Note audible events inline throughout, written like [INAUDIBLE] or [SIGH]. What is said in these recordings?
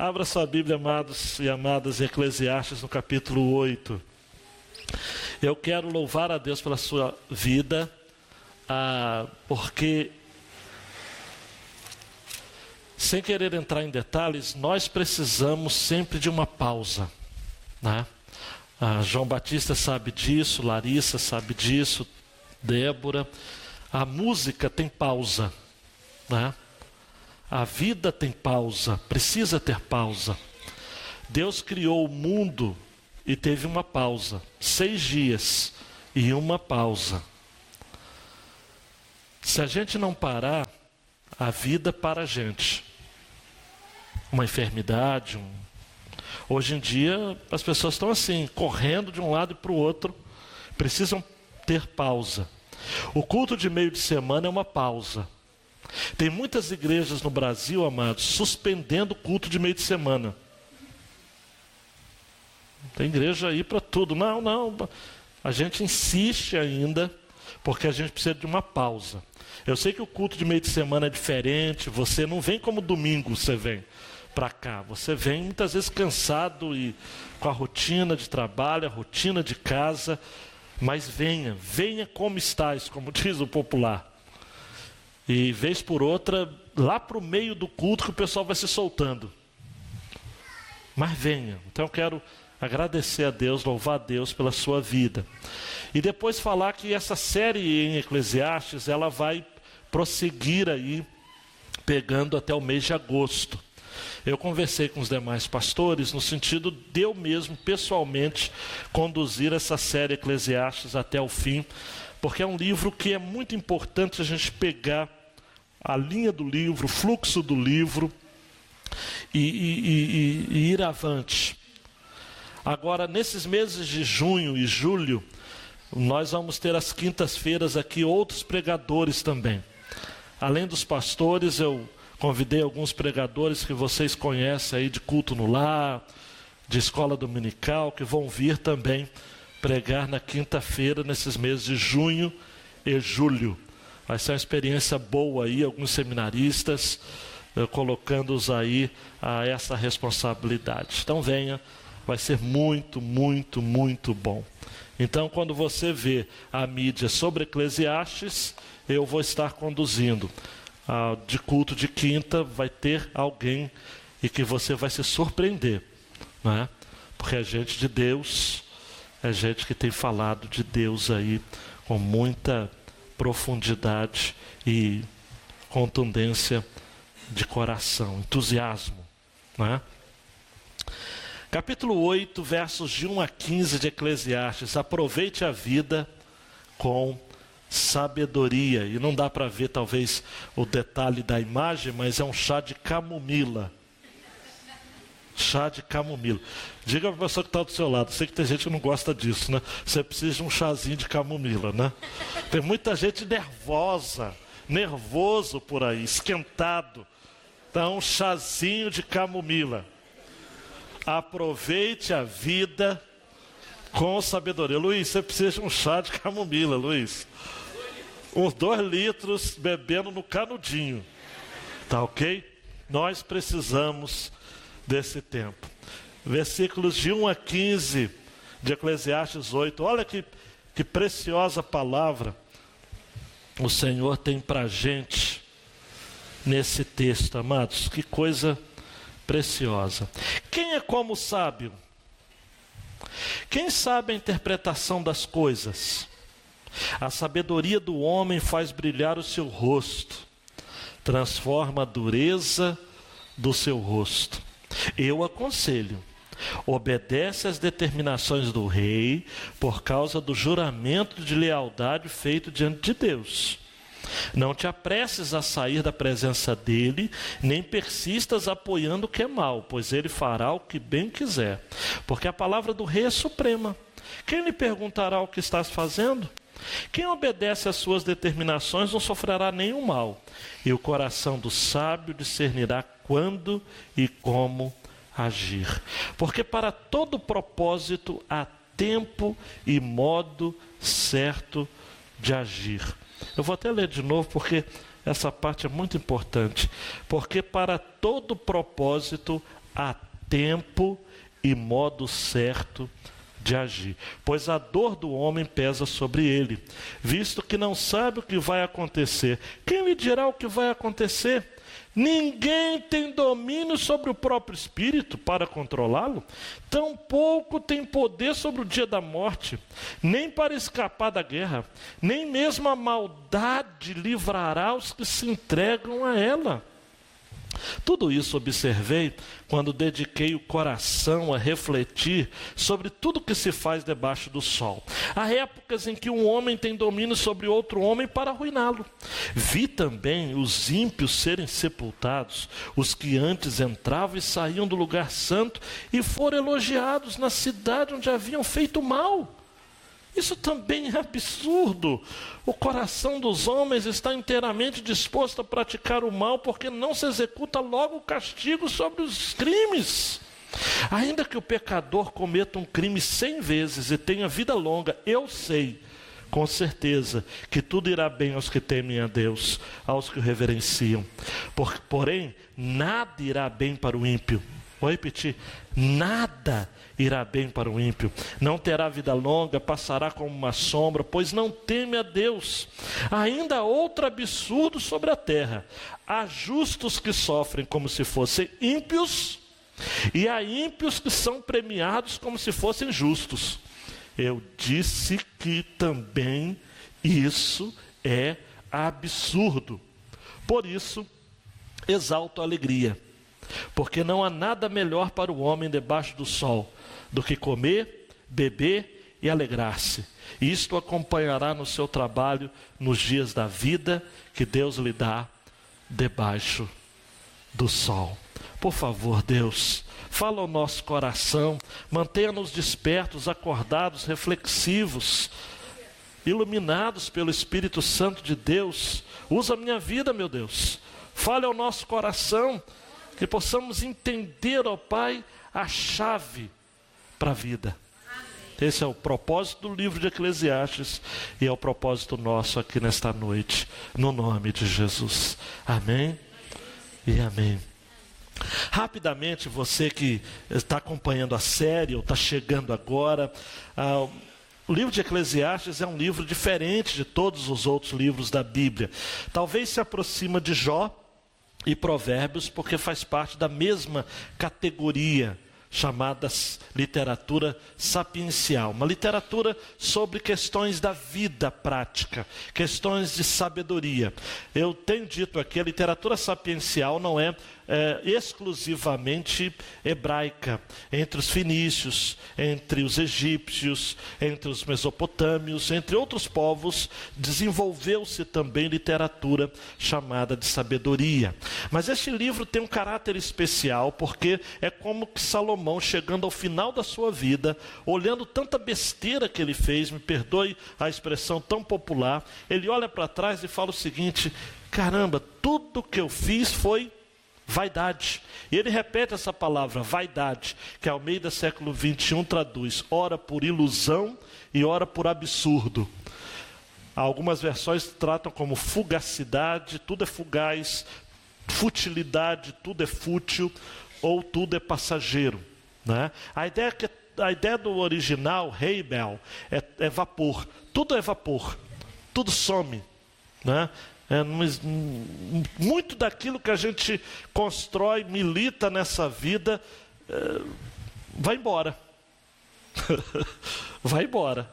Abra sua Bíblia, amados e amadas, Eclesiastes, no capítulo 8. Eu quero louvar a Deus pela sua vida, ah, porque, sem querer entrar em detalhes, nós precisamos sempre de uma pausa. Né? Ah, João Batista sabe disso, Larissa sabe disso, Débora. A música tem pausa. Né? A vida tem pausa, precisa ter pausa. Deus criou o mundo e teve uma pausa, seis dias e uma pausa. Se a gente não parar, a vida para a gente. Uma enfermidade, um... hoje em dia as pessoas estão assim, correndo de um lado para o outro, precisam ter pausa. O culto de meio de semana é uma pausa. Tem muitas igrejas no Brasil, amados, suspendendo o culto de meio de semana. Tem igreja aí para tudo. Não, não. A gente insiste ainda, porque a gente precisa de uma pausa. Eu sei que o culto de meio de semana é diferente. Você não vem como domingo, você vem para cá. Você vem muitas vezes cansado e com a rotina de trabalho, a rotina de casa. Mas venha, venha como estás, como [LAUGHS] diz o popular. E vez por outra, lá para o meio do culto que o pessoal vai se soltando. Mas venha. Então eu quero agradecer a Deus, louvar a Deus pela sua vida. E depois falar que essa série em Eclesiastes, ela vai prosseguir aí, pegando até o mês de agosto. Eu conversei com os demais pastores no sentido de eu mesmo, pessoalmente, conduzir essa série Eclesiastes até o fim, porque é um livro que é muito importante a gente pegar a linha do livro, o fluxo do livro e, e, e, e ir avante. Agora, nesses meses de junho e julho, nós vamos ter as quintas-feiras aqui outros pregadores também. Além dos pastores, eu convidei alguns pregadores que vocês conhecem aí de culto no lar, de escola dominical, que vão vir também pregar na quinta-feira, nesses meses de junho e julho. Vai ser uma experiência boa aí, alguns seminaristas eh, colocando-os aí a essa responsabilidade. Então venha, vai ser muito, muito, muito bom. Então, quando você vê a mídia sobre Eclesiastes, eu vou estar conduzindo. Ah, de culto de quinta, vai ter alguém e que você vai se surpreender, não é? Porque é gente de Deus, é gente que tem falado de Deus aí com muita profundidade e contundência de coração, entusiasmo. Né? Capítulo 8, versos de 1 a 15 de Eclesiastes. Aproveite a vida com sabedoria. E não dá para ver, talvez, o detalhe da imagem, mas é um chá de camomila chá de camomila. Diga para a pessoa que está do seu lado, sei que tem gente que não gosta disso, né? Você precisa de um chazinho de camomila, né? Tem muita gente nervosa, nervoso por aí, esquentado. Então, um chazinho de camomila. Aproveite a vida com sabedoria. Luiz, você precisa de um chá de camomila, Luiz. Uns dois litros bebendo no canudinho. Tá ok? Nós precisamos desse tempo. Versículos de 1 a 15 de Eclesiastes 8. Olha que, que preciosa palavra o Senhor tem para gente nesse texto, amados. Que coisa preciosa. Quem é como sábio? Quem sabe a interpretação das coisas? A sabedoria do homem faz brilhar o seu rosto, transforma a dureza do seu rosto. Eu aconselho, obedece às determinações do rei por causa do juramento de lealdade feito diante de Deus. Não te apresses a sair da presença dele, nem persistas apoiando o que é mal, pois ele fará o que bem quiser. Porque a palavra do rei é suprema. Quem lhe perguntará o que estás fazendo? Quem obedece às suas determinações não sofrerá nenhum mal, e o coração do sábio discernirá quando e como agir. Porque para todo propósito há tempo e modo certo de agir. Eu vou até ler de novo porque essa parte é muito importante. Porque para todo propósito há tempo e modo certo de agir, pois a dor do homem pesa sobre ele, visto que não sabe o que vai acontecer. Quem lhe dirá o que vai acontecer? Ninguém tem domínio sobre o próprio espírito para controlá-lo, tampouco tem poder sobre o dia da morte, nem para escapar da guerra, nem mesmo a maldade livrará os que se entregam a ela. Tudo isso observei quando dediquei o coração a refletir sobre tudo que se faz debaixo do sol. Há épocas em que um homem tem domínio sobre outro homem para arruiná-lo. Vi também os ímpios serem sepultados, os que antes entravam e saíam do lugar santo e foram elogiados na cidade onde haviam feito mal. Isso também é absurdo. O coração dos homens está inteiramente disposto a praticar o mal porque não se executa logo o castigo sobre os crimes. Ainda que o pecador cometa um crime cem vezes e tenha vida longa, eu sei, com certeza, que tudo irá bem aos que temem a Deus, aos que o reverenciam. Por, porém, nada irá bem para o ímpio. Vou repetir: nada irá bem para o ímpio. Não terá vida longa, passará como uma sombra, pois não teme a Deus. Ainda outro absurdo sobre a terra: há justos que sofrem como se fossem ímpios, e há ímpios que são premiados como se fossem justos. Eu disse que também isso é absurdo. Por isso, exalto a alegria, porque não há nada melhor para o homem debaixo do sol do que comer, beber e alegrar-se. Isto acompanhará no seu trabalho nos dias da vida que Deus lhe dá debaixo do sol. Por favor, Deus, fala ao nosso coração, mantenha-nos despertos, acordados, reflexivos, iluminados pelo Espírito Santo de Deus. Usa a minha vida, meu Deus. Fale ao nosso coração, que possamos entender, ó Pai, a chave para a vida. Esse é o propósito do livro de Eclesiastes e é o propósito nosso aqui nesta noite, no nome de Jesus. Amém e amém. Rapidamente, você que está acompanhando a série ou está chegando agora, ah, o livro de Eclesiastes é um livro diferente de todos os outros livros da Bíblia. Talvez se aproxima de Jó e Provérbios, porque faz parte da mesma categoria chamada literatura sapiencial, uma literatura sobre questões da vida prática, questões de sabedoria. Eu tenho dito aqui, a literatura sapiencial não é é, exclusivamente hebraica, entre os fenícios, entre os egípcios, entre os mesopotâmios, entre outros povos, desenvolveu-se também literatura chamada de sabedoria. Mas este livro tem um caráter especial porque é como que Salomão, chegando ao final da sua vida, olhando tanta besteira que ele fez, me perdoe a expressão tão popular, ele olha para trás e fala o seguinte: caramba, tudo que eu fiz foi Vaidade. E ele repete essa palavra, vaidade, que ao meio do século 21 traduz, ora por ilusão e ora por absurdo. Algumas versões tratam como fugacidade, tudo é fugaz, futilidade, tudo é fútil, ou tudo é passageiro. Né? A, ideia que, a ideia do original, Heibel, é, é vapor. Tudo é vapor, tudo some. Né? É, muito daquilo que a gente constrói, milita nessa vida, é, vai embora. [LAUGHS] vai embora.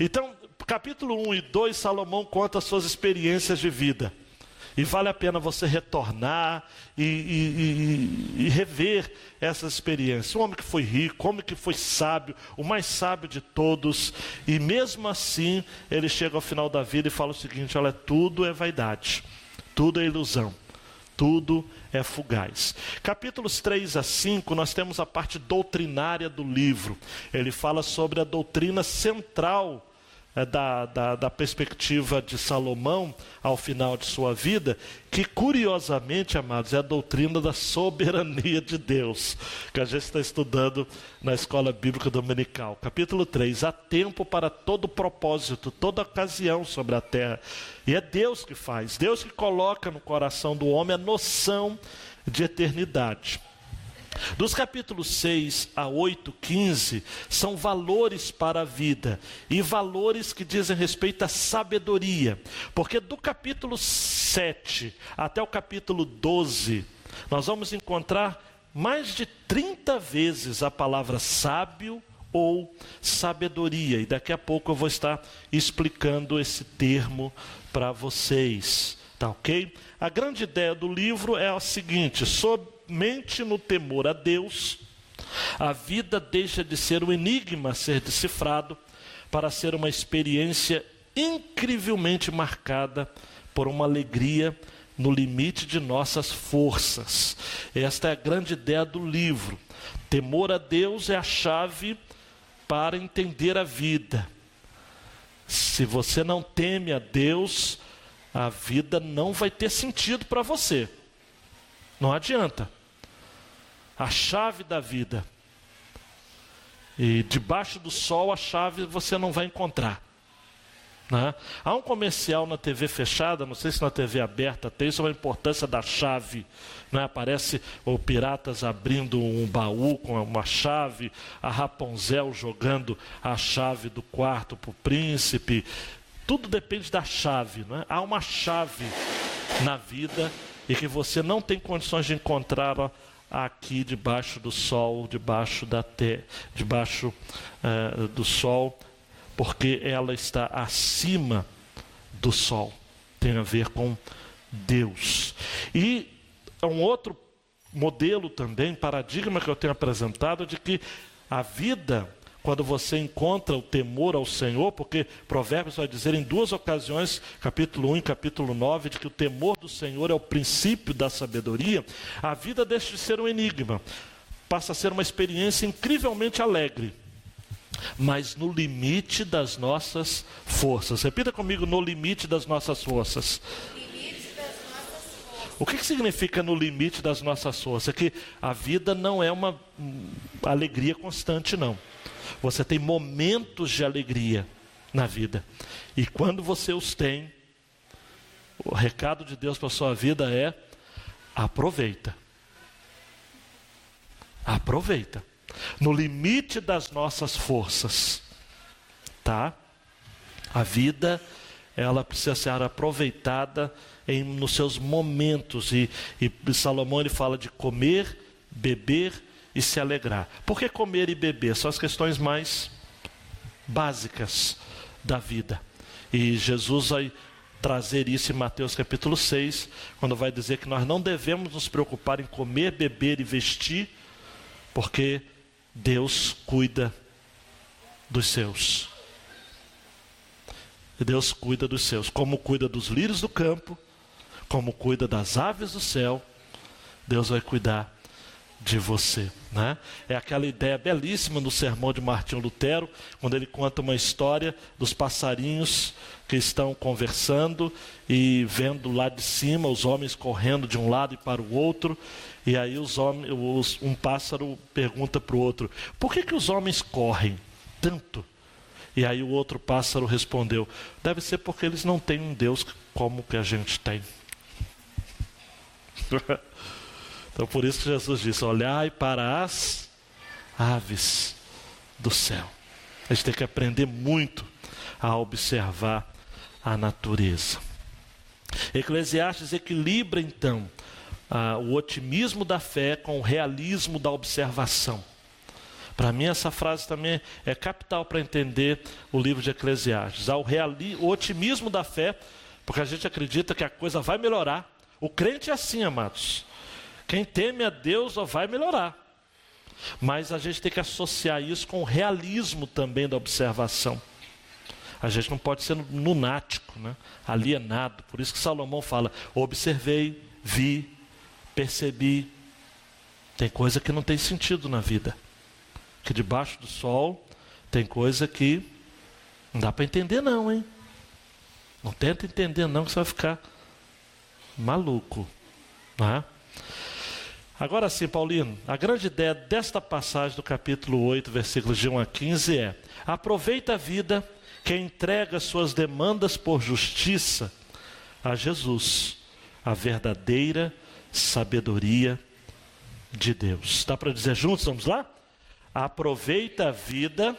Então, capítulo 1 e 2, Salomão conta as suas experiências de vida. E vale a pena você retornar e, e, e, e, rever essa experiência. Um homem que foi rico, um homem que foi sábio, o mais sábio de todos, e mesmo assim ele chega ao final da vida e fala o seguinte: olha, tudo é vaidade, tudo é ilusão, tudo é fugaz. Capítulos 3 a 5, nós temos a parte doutrinária do livro. Ele fala sobre a doutrina central da, da, da, perspectiva de Salomão ao final de sua vida, que curiosamente, amados, é a doutrina da soberania de Deus, que a gente está estudando na escola bíblica dominical. Capítulo 3: há tempo para todo propósito, toda ocasião sobre a terra, e é Deus que faz, Deus que coloca no coração do homem a noção de eternidade. Dos capítulos 6 a 8, 15, são valores para a vida e valores que dizem respeito à sabedoria, porque do capítulo 7 até o capítulo 12, nós vamos encontrar mais de 30 vezes a palavra sábio ou sabedoria, e daqui a pouco eu vou estar explicando esse termo para vocês, tá ok? A grande ideia do livro é a seguinte: somente no temor a Deus, a vida deixa de ser um enigma a ser decifrado para ser uma experiência incrivelmente marcada por uma alegria no limite de nossas forças. Esta é a grande ideia do livro. Temor a Deus é a chave para entender a vida. Se você não teme a Deus, a vida não vai ter sentido para você. Não adianta. A chave da vida. E debaixo do sol a chave você não vai encontrar. Né? Há um comercial na TV fechada, não sei se na TV aberta tem, sobre a importância da chave. Né? Aparece o Piratas abrindo um baú com uma chave, a Rapunzel jogando a chave do quarto para o príncipe. Tudo depende da chave. Né? Há uma chave na vida e que você não tem condições de encontá-la aqui debaixo do sol, debaixo da te, debaixo uh, do sol porque ela está acima do sol. Tem a ver com Deus. E um outro modelo também, paradigma que eu tenho apresentado, de que a vida, quando você encontra o temor ao Senhor, porque Provérbios vai dizer em duas ocasiões, capítulo 1 e capítulo 9, de que o temor do Senhor é o princípio da sabedoria, a vida deixa de ser um enigma, passa a ser uma experiência incrivelmente alegre mas no limite das nossas forças. Repita comigo: no limite das nossas forças. O que, que significa no limite das nossas forças? É que a vida não é uma hum, alegria constante, não. Você tem momentos de alegria na vida. E quando você os tem, o recado de Deus para a sua vida é: aproveita. Aproveita no limite das nossas forças, tá? A vida, ela precisa ser aproveitada em, nos seus momentos, e, e Salomão ele fala de comer, beber e se alegrar. Por que comer e beber? São as questões mais básicas da vida. E Jesus vai trazer isso em Mateus capítulo 6, quando vai dizer que nós não devemos nos preocupar em comer, beber e vestir, porque Deus cuida dos seus. Deus cuida dos seus, como cuida dos lírios do campo, como cuida das aves do céu, Deus vai cuidar de você. Né? É aquela ideia belíssima no sermão de Martinho Lutero, quando ele conta uma história dos passarinhos que estão conversando e vendo lá de cima os homens correndo de um lado e para o outro, e aí os homens, os, um pássaro pergunta para o outro: por que, que os homens correm tanto? E aí o outro pássaro respondeu: deve ser porque eles não têm um Deus como que a gente tem. [LAUGHS] então por isso que Jesus disse: olhai para as aves do céu. A gente tem que aprender muito a observar a natureza. Eclesiastes equilibra então o otimismo da fé com o realismo da observação. Para mim, essa frase também é capital para entender o livro de Eclesiastes. Há o, reali, o otimismo da fé, porque a gente acredita que a coisa vai melhorar. O crente é assim, amados. Quem teme a Deus vai melhorar. Mas a gente tem que associar isso com o realismo também da observação. A gente não pode ser lunático, né? alienado. Por isso que Salomão fala: observei, vi, percebi. Tem coisa que não tem sentido na vida. Que debaixo do sol tem coisa que não dá para entender não, hein? Não tenta entender não que você vai ficar maluco, né? Agora sim, Paulino, a grande ideia desta passagem do capítulo 8, versículos de 1 a 15 é: aproveita a vida que entrega suas demandas por justiça a Jesus, a verdadeira sabedoria de Deus. Dá para dizer juntos? Vamos lá? Aproveita a vida.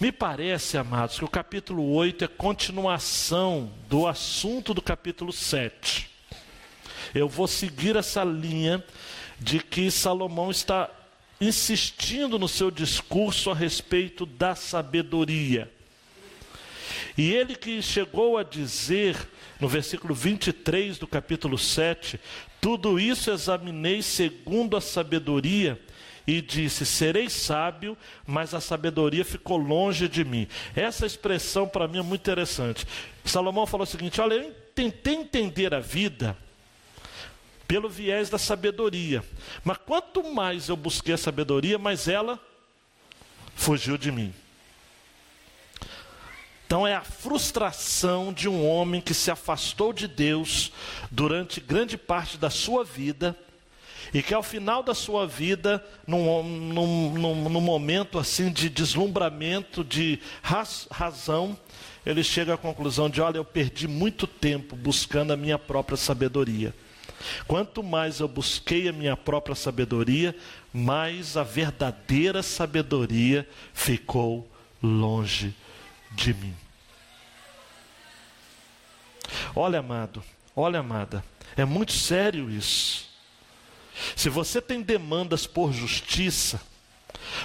Me parece, amados, que o capítulo 8 é continuação do assunto do capítulo 7. Eu vou seguir essa linha de que Salomão está insistindo no seu discurso a respeito da sabedoria. E ele que chegou a dizer, no versículo 23 do capítulo 7, tudo isso examinei segundo a sabedoria, e disse: Serei sábio, mas a sabedoria ficou longe de mim. Essa expressão para mim é muito interessante. Salomão falou o seguinte: Olha, eu tentei entender a vida pelo viés da sabedoria. Mas quanto mais eu busquei a sabedoria, mais ela fugiu de mim. Então é a frustração de um homem que se afastou de Deus durante grande parte da sua vida e que ao final da sua vida, num, num, num, num momento assim de deslumbramento, de raz, razão, ele chega à conclusão de: olha, eu perdi muito tempo buscando a minha própria sabedoria. Quanto mais eu busquei a minha própria sabedoria, mais a verdadeira sabedoria ficou longe de mim. Olha, amado, olha, amada, é muito sério isso. Se você tem demandas por justiça,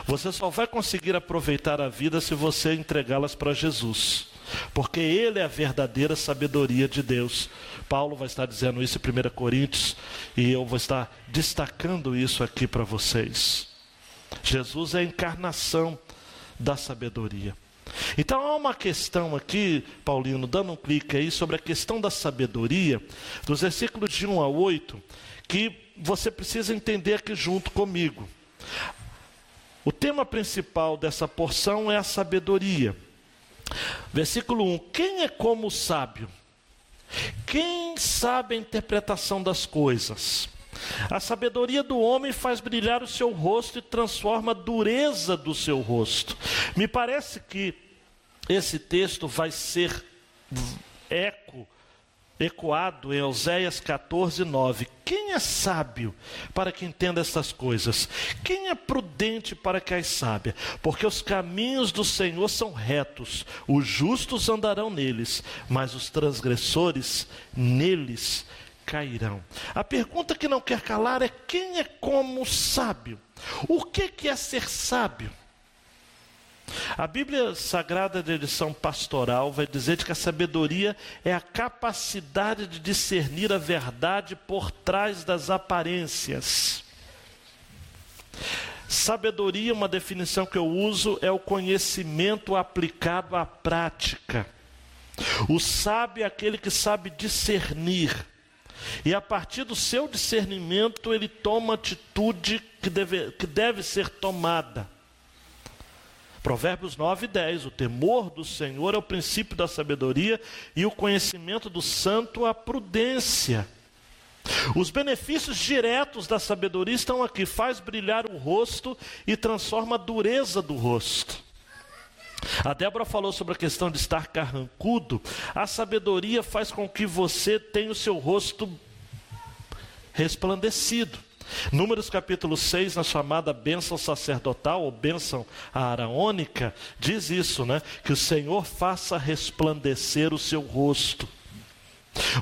você só vai conseguir aproveitar a vida se você entregá-las para Jesus, porque Ele é a verdadeira sabedoria de Deus. Paulo vai estar dizendo isso em 1 Coríntios, e eu vou estar destacando isso aqui para vocês. Jesus é a encarnação da sabedoria. Então há uma questão aqui, Paulino, dando um clique aí sobre a questão da sabedoria, dos versículos de 1 a 8, que você precisa entender aqui junto comigo. O tema principal dessa porção é a sabedoria. Versículo 1: Quem é como o sábio? Quem sabe a interpretação das coisas? A sabedoria do homem faz brilhar o seu rosto e transforma a dureza do seu rosto. Me parece que esse texto vai ser eco ecoado em Oséias 14, 9. Quem é sábio para que entenda estas coisas? Quem é prudente para que as saiba? Porque os caminhos do Senhor são retos, os justos andarão neles, mas os transgressores neles cairão. A pergunta que não quer calar é: quem é como sábio? O que, que é ser sábio? A Bíblia Sagrada de edição pastoral vai dizer que a sabedoria é a capacidade de discernir a verdade por trás das aparências. Sabedoria, uma definição que eu uso, é o conhecimento aplicado à prática. O sábio é aquele que sabe discernir. E a partir do seu discernimento, ele toma atitude que deve, que deve ser tomada. Provérbios 9 e 10. O temor do Senhor é o princípio da sabedoria e o conhecimento do santo a prudência. Os benefícios diretos da sabedoria estão aqui: faz brilhar o rosto e transforma a dureza do rosto. A Débora falou sobre a questão de estar carrancudo. A sabedoria faz com que você tenha o seu rosto resplandecido. Números capítulo 6, na chamada bênção sacerdotal ou bênção araônica, diz isso, né? Que o Senhor faça resplandecer o seu rosto.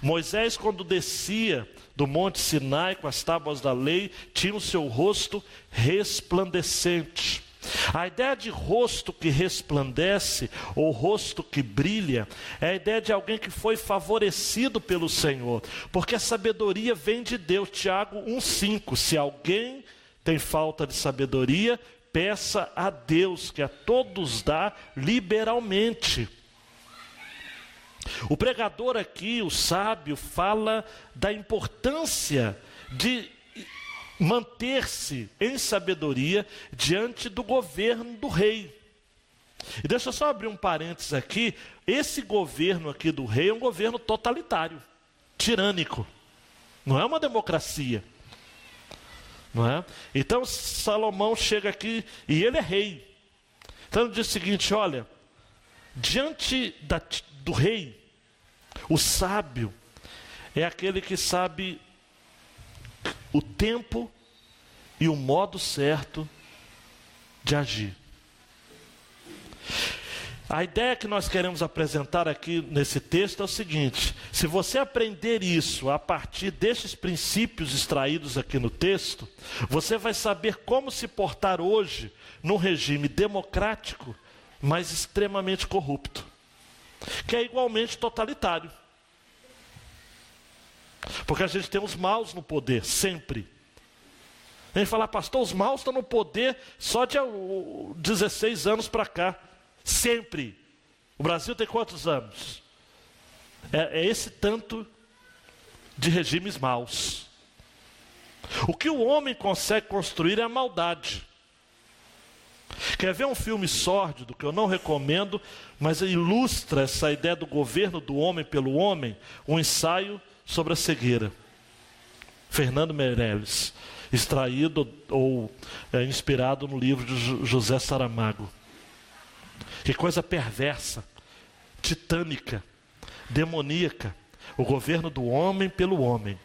Moisés, quando descia do monte Sinai com as tábuas da lei, tinha o seu rosto resplandecente. A ideia de rosto que resplandece, ou rosto que brilha, é a ideia de alguém que foi favorecido pelo Senhor, porque a sabedoria vem de Deus. Tiago 1,5: Se alguém tem falta de sabedoria, peça a Deus, que a todos dá liberalmente. O pregador aqui, o sábio, fala da importância de manter-se em sabedoria diante do governo do rei. E deixa eu só abrir um parênteses aqui: esse governo aqui do rei é um governo totalitário, tirânico, não é uma democracia. Não é? Então Salomão chega aqui e ele é rei. Então ele diz o seguinte: olha, diante da, do rei, o sábio, é aquele que sabe o tempo e o modo certo de agir. A ideia que nós queremos apresentar aqui nesse texto é o seguinte: se você aprender isso a partir destes princípios extraídos aqui no texto, você vai saber como se portar hoje num regime democrático, mas extremamente corrupto, que é igualmente totalitário. Porque a gente tem os maus no poder, sempre. A gente fala, pastor, os maus estão no poder só de 16 anos para cá. Sempre. O Brasil tem quantos anos? É, é esse tanto de regimes maus. O que o homem consegue construir é a maldade. Quer ver um filme sórdido que eu não recomendo, mas ilustra essa ideia do governo do homem pelo homem? Um ensaio sobre a cegueira. Fernando Meirelles, extraído ou é, inspirado no livro de José Saramago. Que coisa perversa, titânica, demoníaca. O governo do homem pelo homem.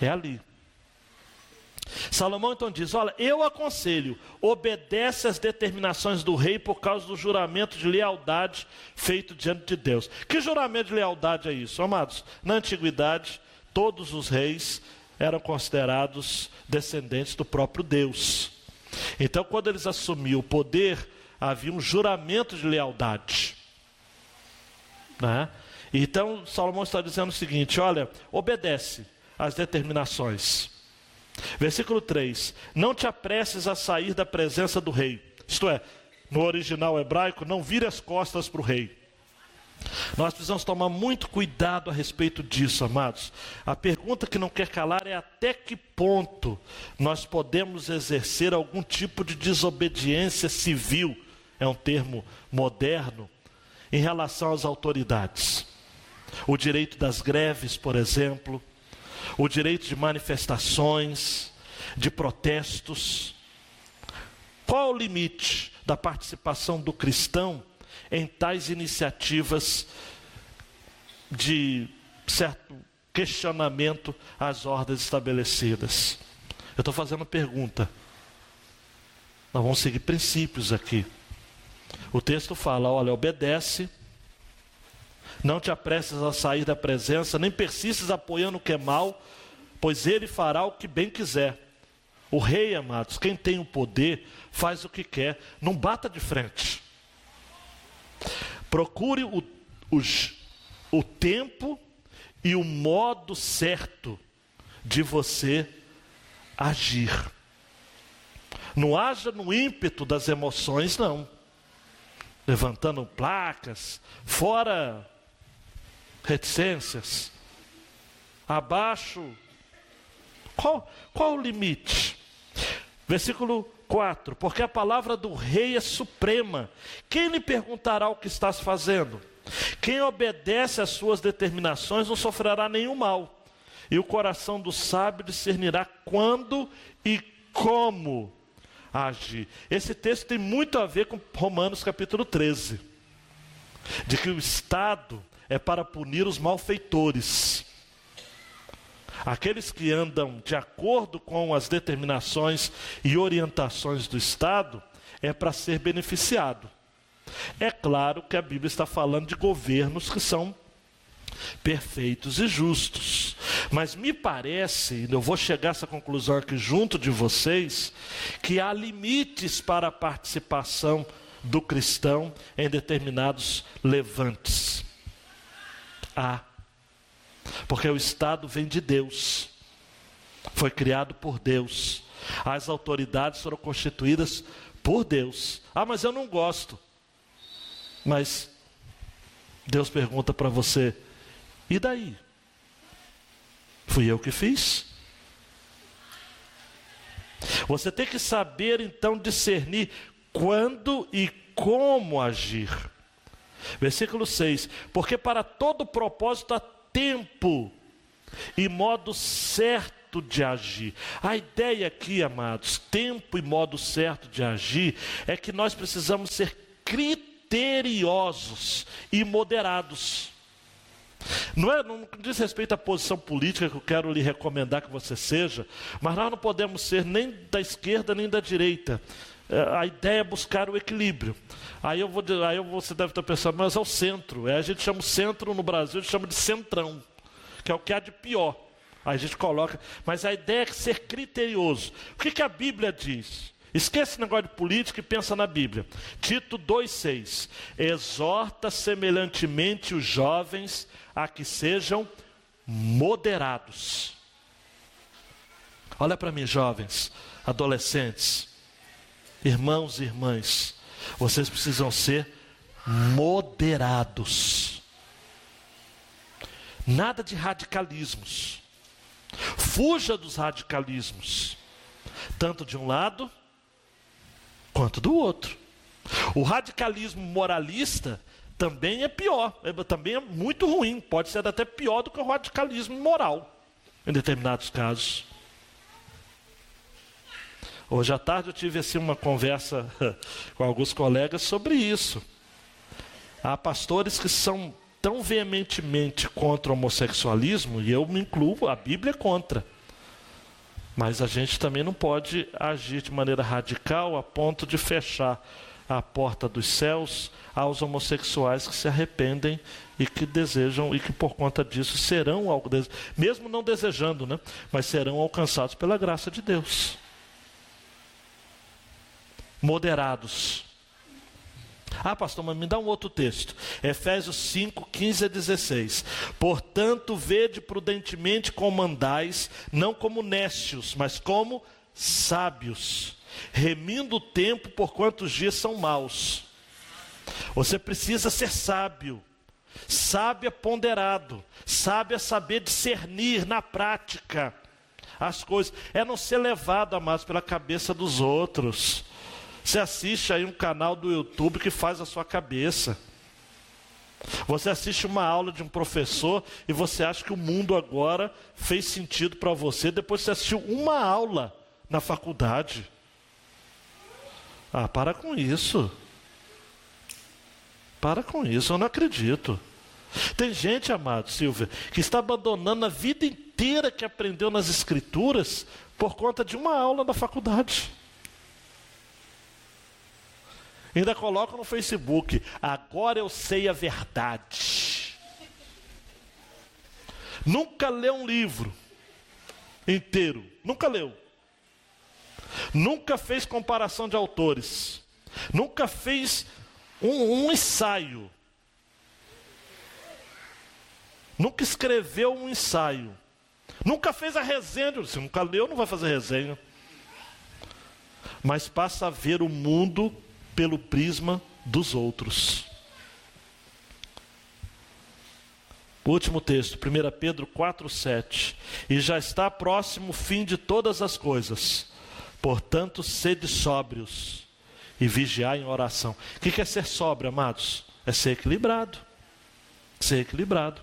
É ali. Salomão então diz: Olha, eu aconselho, obedece às determinações do rei por causa do juramento de lealdade feito diante de Deus. Que juramento de lealdade é isso, amados? Na antiguidade, todos os reis eram considerados descendentes do próprio Deus. Então, quando eles assumiam o poder, havia um juramento de lealdade. Né? Então, Salomão está dizendo o seguinte: olha, obedece às determinações. Versículo 3: Não te apresses a sair da presença do rei. Isto é, no original hebraico, não vire as costas para o rei. Nós precisamos tomar muito cuidado a respeito disso, amados. A pergunta que não quer calar é até que ponto nós podemos exercer algum tipo de desobediência civil é um termo moderno, em relação às autoridades. O direito das greves, por exemplo, o direito de manifestações, de protestos. Qual o limite da participação do cristão em tais iniciativas de certo questionamento às ordens estabelecidas? Eu estou fazendo pergunta. Nós vamos seguir princípios aqui. O texto fala: olha, obedece, não te apresses a sair da presença, nem persistes apoiando o que é mal, pois ele fará o que bem quiser. O rei, amados, quem tem o poder, faz o que quer, não bata de frente. Procure o, o, o tempo e o modo certo de você agir. Não haja no ímpeto das emoções, não levantando placas, fora reticências, abaixo. Qual, qual o limite? Versículo 4: Porque a palavra do rei é suprema. Quem lhe perguntará o que estás fazendo? Quem obedece às suas determinações não sofrerá nenhum mal, e o coração do sábio discernirá quando e como agir. Esse texto tem muito a ver com Romanos capítulo 13, de que o Estado é para punir os malfeitores. Aqueles que andam de acordo com as determinações e orientações do Estado é para ser beneficiado. É claro que a Bíblia está falando de governos que são perfeitos e justos. Mas me parece, eu vou chegar a essa conclusão aqui junto de vocês, que há limites para a participação do cristão em determinados levantes. Há. Porque o Estado vem de Deus, foi criado por Deus, as autoridades foram constituídas por Deus. Ah, mas eu não gosto. Mas Deus pergunta para você: e daí? Fui eu que fiz. Você tem que saber então discernir quando e como agir. Versículo 6: Porque para todo propósito há tempo e modo certo de agir. A ideia aqui, amados, tempo e modo certo de agir, é que nós precisamos ser criteriosos e moderados. Não, é, não diz respeito à posição política que eu quero lhe recomendar que você seja, mas nós não podemos ser nem da esquerda nem da direita. É, a ideia é buscar o equilíbrio. Aí, eu vou, aí você deve estar pensando, mas é o centro. É, a gente chama o centro no Brasil, a gente chama de centrão, que é o que há de pior. Aí a gente coloca, mas a ideia é ser criterioso. O que, que a Bíblia diz? Esquece esse negócio de política e pensa na Bíblia. Tito 2,6: Exorta semelhantemente os jovens a que sejam moderados. Olha para mim, jovens, adolescentes, irmãos e irmãs, vocês precisam ser moderados. Nada de radicalismos. Fuja dos radicalismos, tanto de um lado quanto do outro. O radicalismo moralista também é pior, é, também é muito ruim, pode ser até pior do que o radicalismo moral, em determinados casos. Hoje à tarde eu tive assim uma conversa [LAUGHS] com alguns colegas sobre isso. Há pastores que são tão veementemente contra o homossexualismo, e eu me incluo, a Bíblia é contra. Mas a gente também não pode agir de maneira radical a ponto de fechar a porta dos céus aos homossexuais que se arrependem e que desejam e que por conta disso serão, mesmo não desejando, né, mas serão alcançados pela graça de Deus. Moderados. Ah, pastor, mas me dá um outro texto. Efésios 5, 15 a 16. Portanto, vede prudentemente como andais, não como nécios, mas como sábios, remindo o tempo por quantos dias são maus. Você precisa ser sábio. Sábio é ponderado, sábio é saber discernir na prática as coisas, é não ser levado, amados, pela cabeça dos outros. Você assiste aí um canal do YouTube que faz a sua cabeça. Você assiste uma aula de um professor e você acha que o mundo agora fez sentido para você depois que você assistiu uma aula na faculdade. Ah, para com isso. Para com isso, eu não acredito. Tem gente, amado Silvia, que está abandonando a vida inteira que aprendeu nas escrituras por conta de uma aula da faculdade. Ainda coloca no Facebook, agora eu sei a verdade. Nunca leu um livro inteiro, nunca leu. Nunca fez comparação de autores. Nunca fez um, um ensaio. Nunca escreveu um ensaio. Nunca fez a resenha. Se nunca leu, não vai fazer resenha. Mas passa a ver o mundo pelo prisma dos outros. último texto, 1 Pedro 4,7. E já está próximo o fim de todas as coisas. Portanto, sede sóbrios e vigiar em oração. O que é ser sóbrio, amados? É ser equilibrado. Ser equilibrado.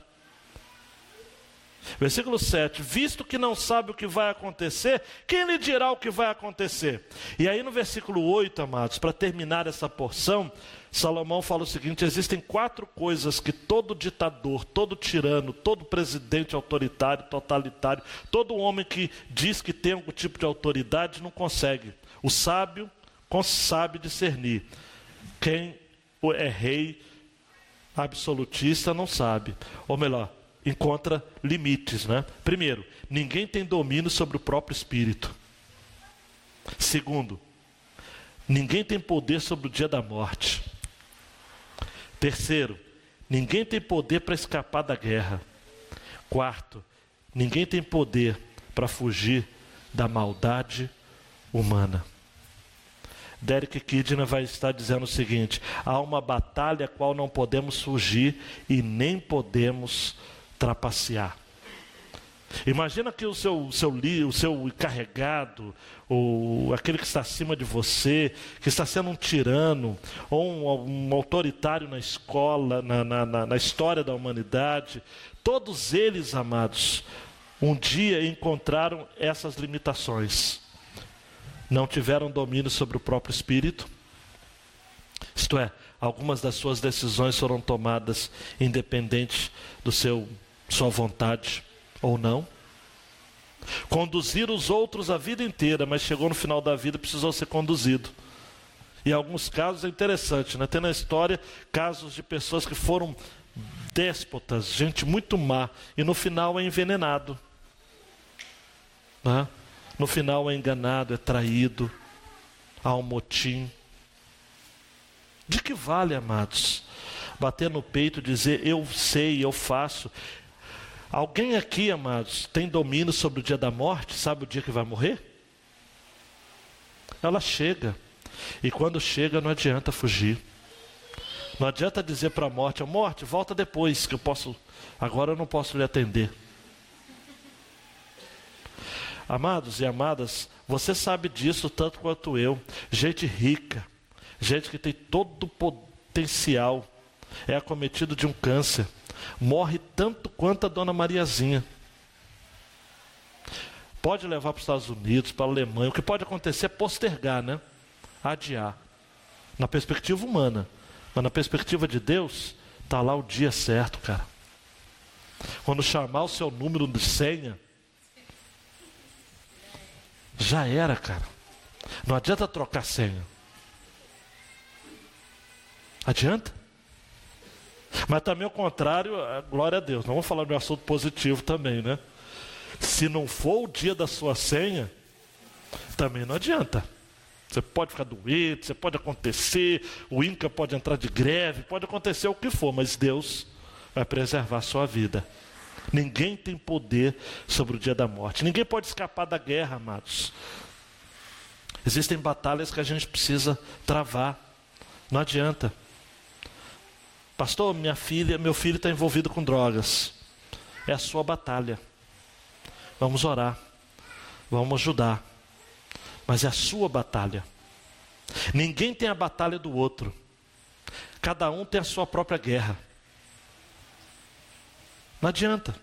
Versículo 7: Visto que não sabe o que vai acontecer, quem lhe dirá o que vai acontecer? E aí no versículo 8, amados, para terminar essa porção, Salomão fala o seguinte: existem quatro coisas que todo ditador, todo tirano, todo presidente autoritário, totalitário, todo homem que diz que tem algum tipo de autoridade não consegue. O sábio sabe discernir. Quem é rei absolutista não sabe. Ou melhor, encontra limites, né? Primeiro, ninguém tem domínio sobre o próprio espírito. Segundo, ninguém tem poder sobre o dia da morte. Terceiro, ninguém tem poder para escapar da guerra. Quarto, ninguém tem poder para fugir da maldade humana. Derek Kidner vai estar dizendo o seguinte: há uma batalha a qual não podemos fugir e nem podemos trapacear. Imagina que o seu, seu, o seu encarregado, ou aquele que está acima de você, que está sendo um tirano, ou um, um autoritário na escola, na, na, na história da humanidade, todos eles, amados, um dia encontraram essas limitações. Não tiveram domínio sobre o próprio espírito, Isto é, algumas das suas decisões foram tomadas independente do seu sua vontade ou não. Conduzir os outros a vida inteira, mas chegou no final da vida precisou ser conduzido. Em alguns casos é interessante, né? Tem na história casos de pessoas que foram déspotas, gente muito má, e no final é envenenado. Né? No final é enganado, é traído, há um motim. De que vale, amados? Bater no peito e dizer eu sei, eu faço. Alguém aqui, amados, tem domínio sobre o dia da morte? Sabe o dia que vai morrer? Ela chega. E quando chega, não adianta fugir. Não adianta dizer para a morte: morte, volta depois, que eu posso. Agora eu não posso lhe atender. Amados e amadas, você sabe disso tanto quanto eu. Gente rica, gente que tem todo o potencial, é acometido de um câncer, morre tanto quanto a dona Mariazinha. Pode levar para os Estados Unidos, para a Alemanha. O que pode acontecer é postergar, né? Adiar. Na perspectiva humana. Mas na perspectiva de Deus, está lá o dia certo, cara. Quando chamar o seu número de senha, já era, cara. Não adianta trocar senha. Adianta? Mas também o contrário, glória a Deus. Não vamos falar um assunto positivo também, né? Se não for o dia da sua senha, também não adianta. Você pode ficar doente, você pode acontecer, o INCA pode entrar de greve, pode acontecer o que for, mas Deus vai preservar a sua vida. Ninguém tem poder sobre o dia da morte. Ninguém pode escapar da guerra, amados. Existem batalhas que a gente precisa travar. Não adianta. Pastor, minha filha, meu filho está envolvido com drogas. É a sua batalha. Vamos orar. Vamos ajudar. Mas é a sua batalha. Ninguém tem a batalha do outro. Cada um tem a sua própria guerra. Não adianta.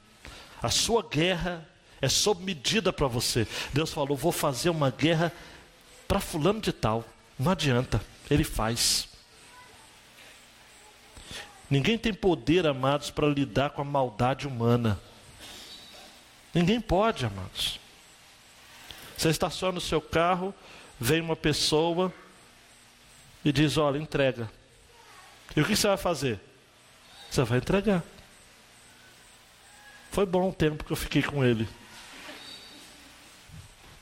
A sua guerra é sob medida para você. Deus falou: vou fazer uma guerra para fulano de tal. Não adianta, ele faz. Ninguém tem poder, amados, para lidar com a maldade humana. Ninguém pode, amados. Você estaciona o seu carro, vem uma pessoa e diz: Olha, entrega. E o que você vai fazer? Você vai entregar. Foi bom o tempo que eu fiquei com ele.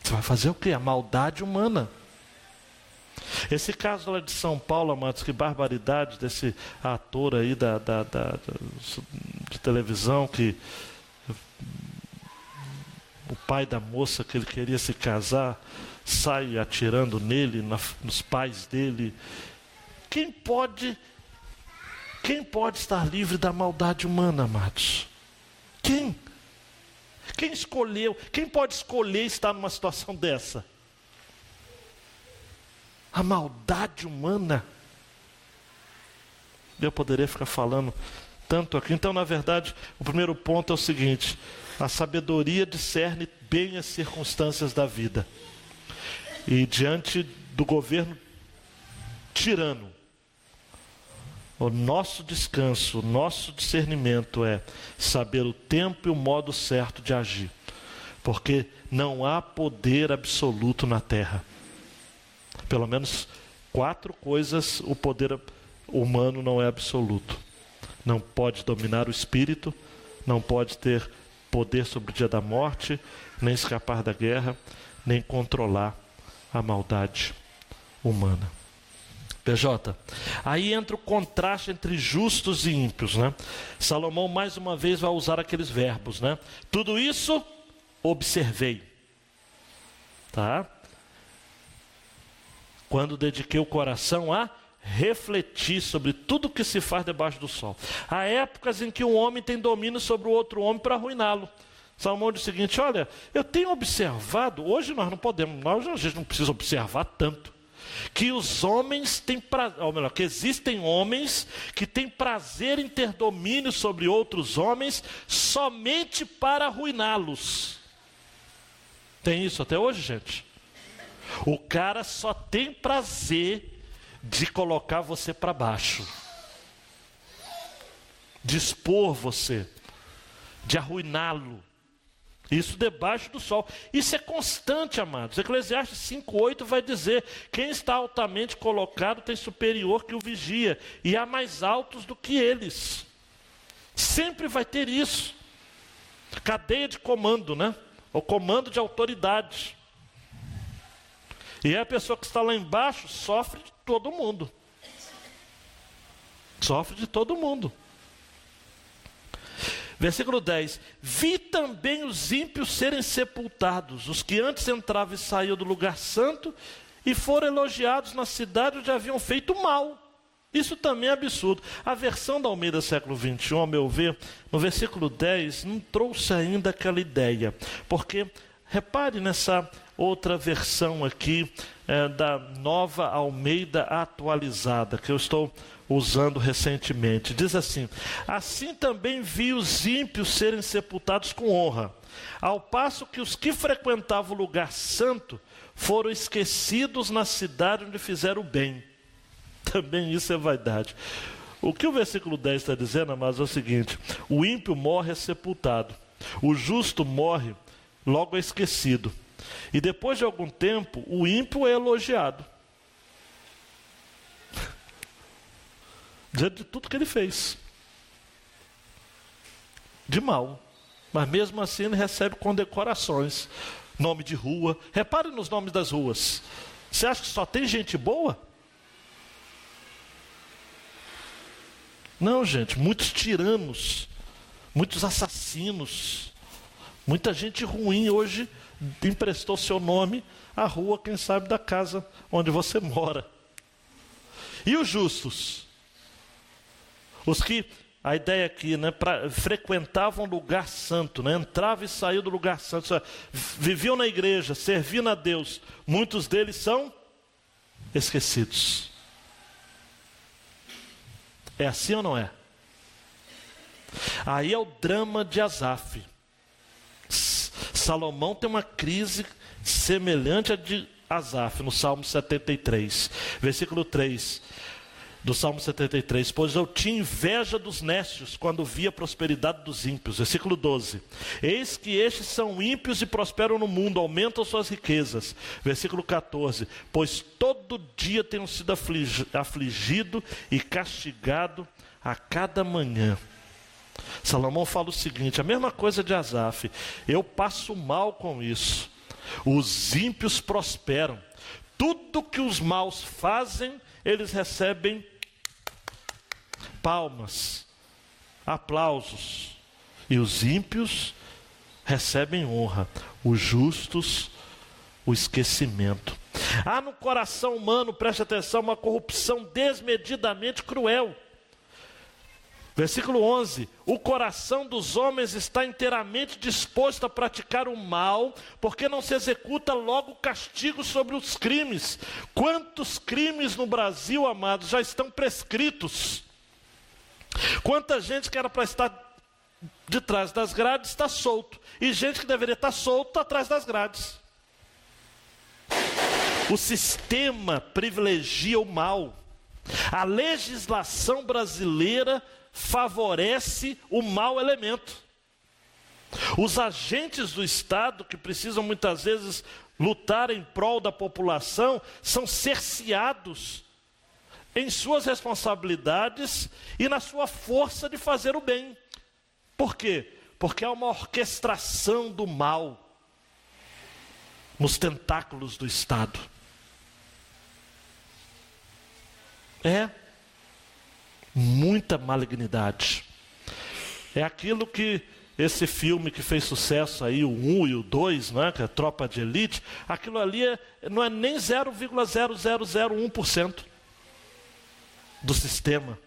Você vai fazer o quê? A maldade humana. Esse caso lá de São Paulo, amados, que barbaridade desse ator aí da, da, da, de televisão que o pai da moça que ele queria se casar sai atirando nele, na, nos pais dele. Quem pode, quem pode estar livre da maldade humana, amados? Quem? Quem escolheu? Quem pode escolher estar numa situação dessa? A maldade humana. Eu poderia ficar falando tanto aqui. Então, na verdade, o primeiro ponto é o seguinte: a sabedoria discerne bem as circunstâncias da vida. E diante do governo tirano, o nosso descanso, o nosso discernimento é saber o tempo e o modo certo de agir. Porque não há poder absoluto na terra. Pelo menos quatro coisas o poder humano não é absoluto. Não pode dominar o espírito, não pode ter poder sobre o dia da morte, nem escapar da guerra, nem controlar a maldade humana. PJ. Aí entra o contraste entre justos e ímpios, né? Salomão mais uma vez vai usar aqueles verbos, né? Tudo isso observei. Tá? Quando dediquei o coração a refletir sobre tudo que se faz debaixo do sol. Há épocas em que um homem tem domínio sobre o outro homem para arruiná-lo. Salomão diz o seguinte: olha, eu tenho observado, hoje nós não podemos, nós a gente não precisa observar tanto que os homens têm prazer, ou melhor, que existem homens que têm prazer em ter domínio sobre outros homens somente para arruiná-los. Tem isso até hoje, gente? O cara só tem prazer de colocar você para baixo, de expor você, de arruiná-lo. Isso debaixo do sol. Isso é constante, amados. Eclesiastes 5,8 vai dizer: quem está altamente colocado tem superior que o vigia, e há mais altos do que eles. Sempre vai ter isso. Cadeia de comando, né? O comando de autoridade. E a pessoa que está lá embaixo sofre de todo mundo. Sofre de todo mundo. Versículo 10: Vi também os ímpios serem sepultados, os que antes entravam e saíam do lugar santo, e foram elogiados na cidade onde haviam feito mal. Isso também é absurdo. A versão da Almeida século 21, ao meu ver, no versículo 10, não trouxe ainda aquela ideia. Porque, repare nessa outra versão aqui, é, da nova Almeida atualizada, que eu estou usando recentemente. Diz assim: Assim também vi os ímpios serem sepultados com honra, ao passo que os que frequentavam o lugar santo foram esquecidos na cidade onde fizeram o bem. Também isso é vaidade. O que o versículo 10 está dizendo, mas é o seguinte: o ímpio morre é sepultado, o justo morre, logo é esquecido. E depois de algum tempo, o ímpio é elogiado. [LAUGHS] Diante de tudo que ele fez. De mal. Mas mesmo assim ele recebe condecorações. Nome de rua. Repare nos nomes das ruas. Você acha que só tem gente boa? Não, gente, muitos tiranos, muitos assassinos, muita gente ruim hoje emprestou seu nome à rua, quem sabe, da casa onde você mora. E os justos? Os que, a ideia aqui, né, pra, frequentavam lugar santo, né, entravam e saíam do lugar santo, seja, viviam na igreja, serviam a Deus, muitos deles são esquecidos. É assim ou não é? Aí é o drama de Asaf. Salomão tem uma crise semelhante à de Asaf, no Salmo 73, versículo 3 do Salmo 73, pois eu tinha inveja dos nécios quando via a prosperidade dos ímpios. Versículo 12: Eis que estes são ímpios e prosperam no mundo, aumentam suas riquezas. Versículo 14: Pois todo dia tenho sido afligido e castigado a cada manhã. Salomão fala o seguinte: a mesma coisa de Asaf, eu passo mal com isso. Os ímpios prosperam, tudo que os maus fazem, eles recebem palmas, aplausos, e os ímpios recebem honra, os justos, o esquecimento. Há no coração humano, preste atenção, uma corrupção desmedidamente cruel. Versículo 11: O coração dos homens está inteiramente disposto a praticar o mal, porque não se executa logo castigo sobre os crimes. Quantos crimes no Brasil, amados, já estão prescritos? Quanta gente que era para estar de trás das grades está solto, e gente que deveria estar solto está atrás das grades. O sistema privilegia o mal. A legislação brasileira favorece o mau elemento. Os agentes do Estado, que precisam muitas vezes lutar em prol da população, são cerceados em suas responsabilidades e na sua força de fazer o bem. Por quê? Porque há uma orquestração do mal nos tentáculos do Estado. É muita malignidade. É aquilo que esse filme que fez sucesso aí, o 1 e o 2, né, que é Tropa de Elite, aquilo ali é, não é nem 0,0001% do sistema.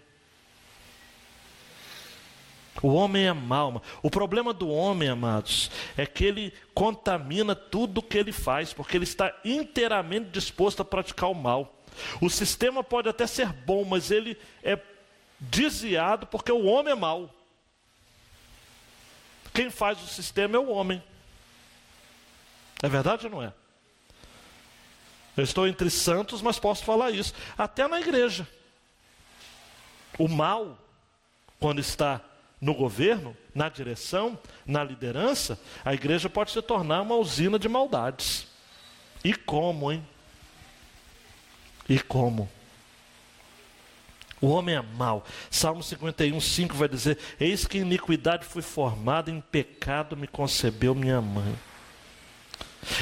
O homem é mau. O problema do homem, amados, é que ele contamina tudo o que ele faz, porque ele está inteiramente disposto a praticar o mal. O sistema pode até ser bom, mas ele é desviado porque o homem é mau. Quem faz o sistema é o homem. É verdade ou não é? Eu estou entre santos, mas posso falar isso. Até na igreja. O mal, quando está no governo, na direção, na liderança, a igreja pode se tornar uma usina de maldades. E como, hein? E como? O homem é mau. Salmo 51, 5 vai dizer: Eis que iniquidade fui formada, em pecado me concebeu minha mãe.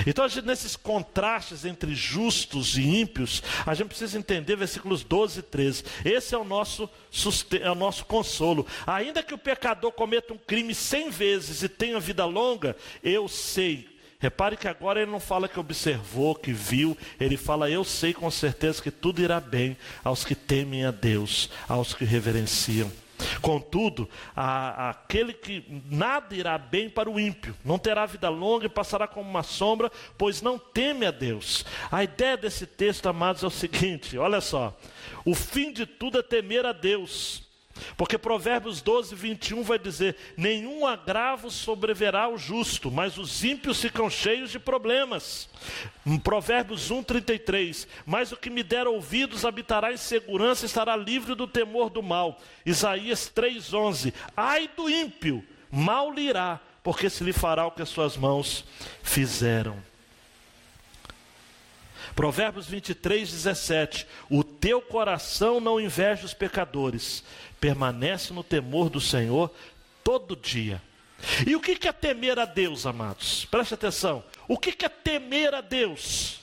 Então, gente, nesses contrastes entre justos e ímpios, a gente precisa entender versículos 12 e 13. Esse é o nosso, é o nosso consolo. Ainda que o pecador cometa um crime cem vezes e tenha vida longa, eu sei Repare que agora ele não fala que observou, que viu, ele fala: Eu sei com certeza que tudo irá bem aos que temem a Deus, aos que reverenciam. Contudo, a, a, aquele que nada irá bem para o ímpio, não terá vida longa e passará como uma sombra, pois não teme a Deus. A ideia desse texto, amados, é o seguinte: olha só, o fim de tudo é temer a Deus. Porque Provérbios 12, 21 vai dizer: Nenhum agravo sobreverá ao justo, mas os ímpios ficam cheios de problemas. Provérbios 1, 33: Mas o que me der ouvidos habitará em segurança e estará livre do temor do mal. Isaías 3, 11: Ai do ímpio, mal lhe irá, porque se lhe fará o que as suas mãos fizeram. Provérbios 23, 17: O teu coração não inveja os pecadores, permanece no temor do Senhor todo dia. E o que é temer a Deus, amados? Preste atenção. O que é temer a Deus?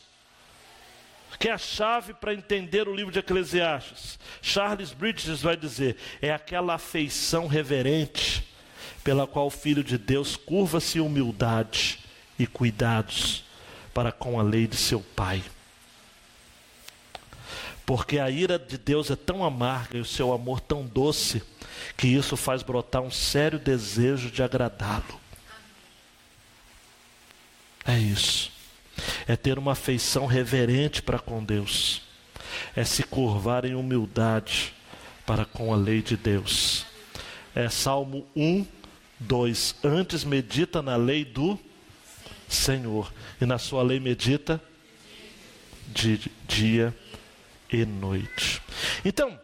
Que é a chave para entender o livro de Eclesiastes. Charles Bridges vai dizer: é aquela afeição reverente pela qual o Filho de Deus curva-se em humildade e cuidados para com a lei de seu Pai porque a ira de Deus é tão amarga e o seu amor tão doce, que isso faz brotar um sério desejo de agradá-lo. É isso. É ter uma afeição reverente para com Deus. É se curvar em humildade para com a lei de Deus. É Salmo 1, 2. Antes medita na lei do Senhor, e na sua lei medita de dia e noite. Então,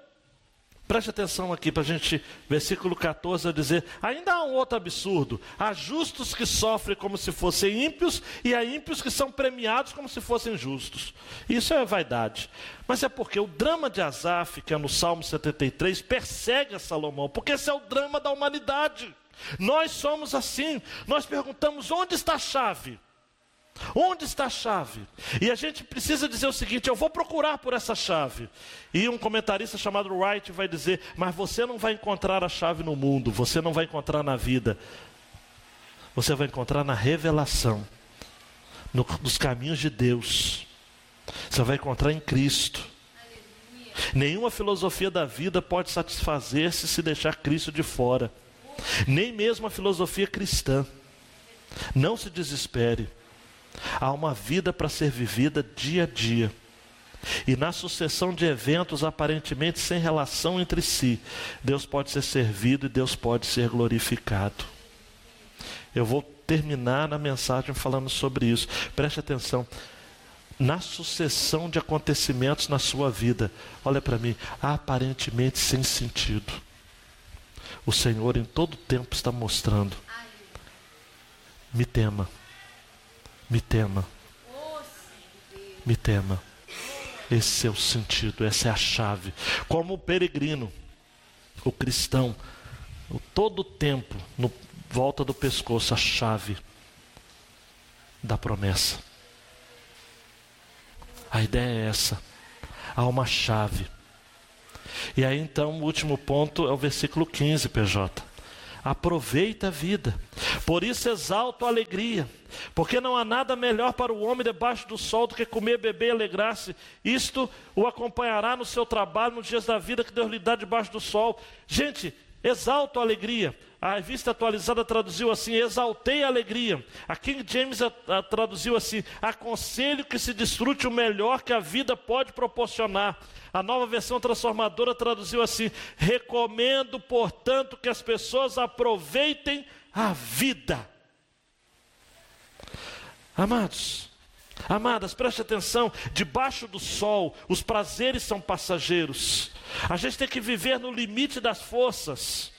preste atenção aqui para a gente, versículo 14, a dizer: ainda há um outro absurdo: há justos que sofrem como se fossem ímpios, e há ímpios que são premiados como se fossem justos. Isso é vaidade. Mas é porque o drama de Asaf, que é no Salmo 73, persegue a Salomão, porque esse é o drama da humanidade. Nós somos assim, nós perguntamos onde está a chave? Onde está a chave? E a gente precisa dizer o seguinte: eu vou procurar por essa chave. E um comentarista chamado Wright vai dizer: mas você não vai encontrar a chave no mundo, você não vai encontrar na vida, você vai encontrar na revelação, no, nos caminhos de Deus. Você vai encontrar em Cristo. Nenhuma filosofia da vida pode satisfazer-se se deixar Cristo de fora, nem mesmo a filosofia cristã. Não se desespere. Há uma vida para ser vivida dia a dia. E na sucessão de eventos aparentemente sem relação entre si, Deus pode ser servido e Deus pode ser glorificado. Eu vou terminar na mensagem falando sobre isso. Preste atenção. Na sucessão de acontecimentos na sua vida, olha para mim, aparentemente sem sentido. O Senhor em todo tempo está mostrando: me tema. Me tema. Me tema. Esse é o sentido, essa é a chave. Como o peregrino, o cristão, o todo o tempo, no volta do pescoço, a chave da promessa. A ideia é essa. Há uma chave. E aí então o último ponto é o versículo 15, PJ. Aproveita a vida. Por isso exalto a alegria porque não há nada melhor para o homem debaixo do sol do que comer, beber e alegrar-se. Isto o acompanhará no seu trabalho, nos dias da vida que Deus lhe dá debaixo do sol. Gente, exalto a alegria. A revista atualizada traduziu assim: exaltei a alegria. A King James a, a, traduziu assim: aconselho que se desfrute o melhor que a vida pode proporcionar. A nova versão transformadora traduziu assim: recomendo, portanto, que as pessoas aproveitem a vida. Amados, Amadas, preste atenção: debaixo do sol, os prazeres são passageiros. A gente tem que viver no limite das forças.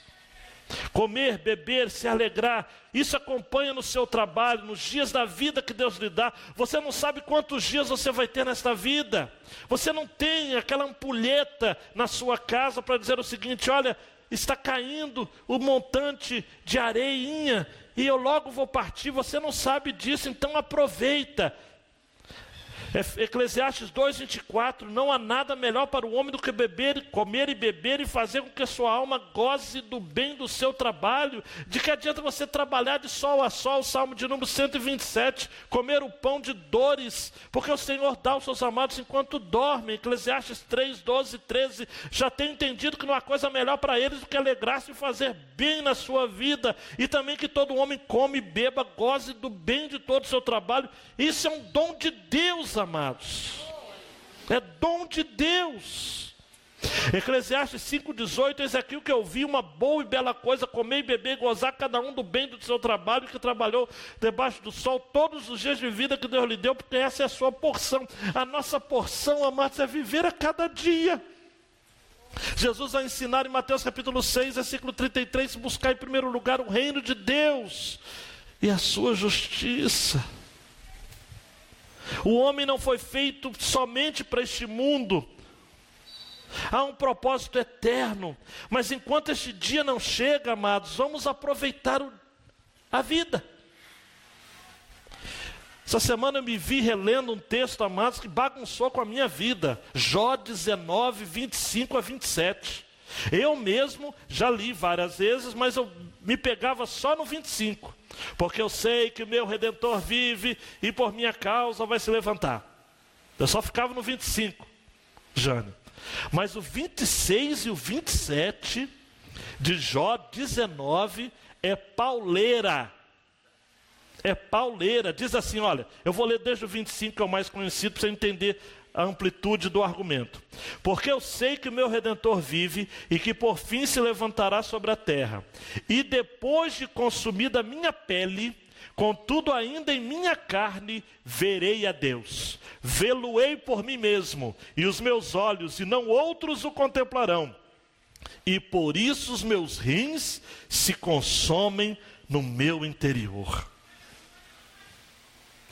Comer, beber, se alegrar, isso acompanha no seu trabalho, nos dias da vida que Deus lhe dá. Você não sabe quantos dias você vai ter nesta vida. Você não tem aquela ampulheta na sua casa para dizer o seguinte: olha, está caindo o montante de areinha e eu logo vou partir. Você não sabe disso, então aproveita. Eclesiastes 2,24: Não há nada melhor para o homem do que beber, comer e beber e fazer com que a sua alma goze do bem do seu trabalho. De que adianta você trabalhar de sol a sol, Salmo de número 127, comer o pão de dores, porque o Senhor dá aos seus amados enquanto dormem. Eclesiastes 3, 12, 13. Já tem entendido que não há coisa melhor para eles do que alegrar-se e fazer bem na sua vida, e também que todo homem come beba, goze do bem de todo o seu trabalho. Isso é um dom de Deus, amados. É dom de Deus. Eclesiastes 5,18, eis aqui o que eu vi, uma boa e bela coisa, comer e beber gozar cada um do bem do seu trabalho, que trabalhou debaixo do sol todos os dias de vida que Deus lhe deu, porque essa é a sua porção. A nossa porção, amados, é viver a cada dia. Jesus vai ensinar em Mateus capítulo 6, versículo 33, buscar em primeiro lugar o reino de Deus e a sua justiça. O homem não foi feito somente para este mundo. Há um propósito eterno. Mas enquanto este dia não chega, amados, vamos aproveitar o, a vida. Essa semana eu me vi relendo um texto, amados, que bagunçou com a minha vida. Jó 19, 25 a 27. Eu mesmo já li várias vezes, mas eu me pegava só no 25 porque eu sei que o meu redentor vive e por minha causa vai se levantar. Eu só ficava no 25, Jane. Mas o 26 e o 27 de Jó 19 é pauleira. É pauleira. Diz assim: olha, eu vou ler desde o 25, que é o mais conhecido, para você entender a amplitude do argumento. Porque eu sei que o meu redentor vive e que por fim se levantará sobre a terra. E depois de consumida a minha pele, contudo ainda em minha carne, verei a Deus. Vê-lo-ei por mim mesmo, e os meus olhos, e não outros, o contemplarão. E por isso os meus rins se consomem no meu interior.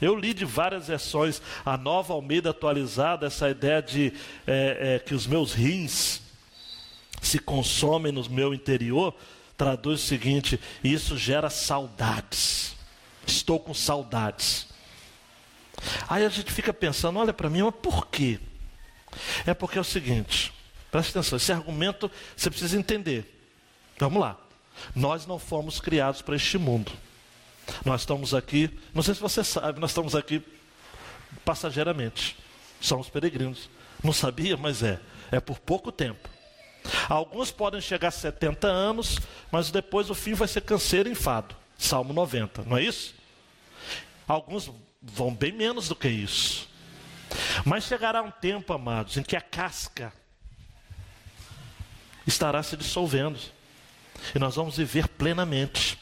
Eu li de várias versões, a nova Almeida atualizada, essa ideia de é, é, que os meus rins se consomem no meu interior, traduz o seguinte: isso gera saudades. Estou com saudades. Aí a gente fica pensando, olha para mim, mas por quê? É porque é o seguinte, presta atenção, esse argumento você precisa entender. Vamos lá. Nós não fomos criados para este mundo. Nós estamos aqui, não sei se você sabe, nós estamos aqui passageiramente. Somos peregrinos. Não sabia, mas é. É por pouco tempo. Alguns podem chegar a 70 anos, mas depois o fim vai ser canseiro e enfado. Salmo 90, não é isso? Alguns vão bem menos do que isso. Mas chegará um tempo, amados, em que a casca estará se dissolvendo. E nós vamos viver plenamente.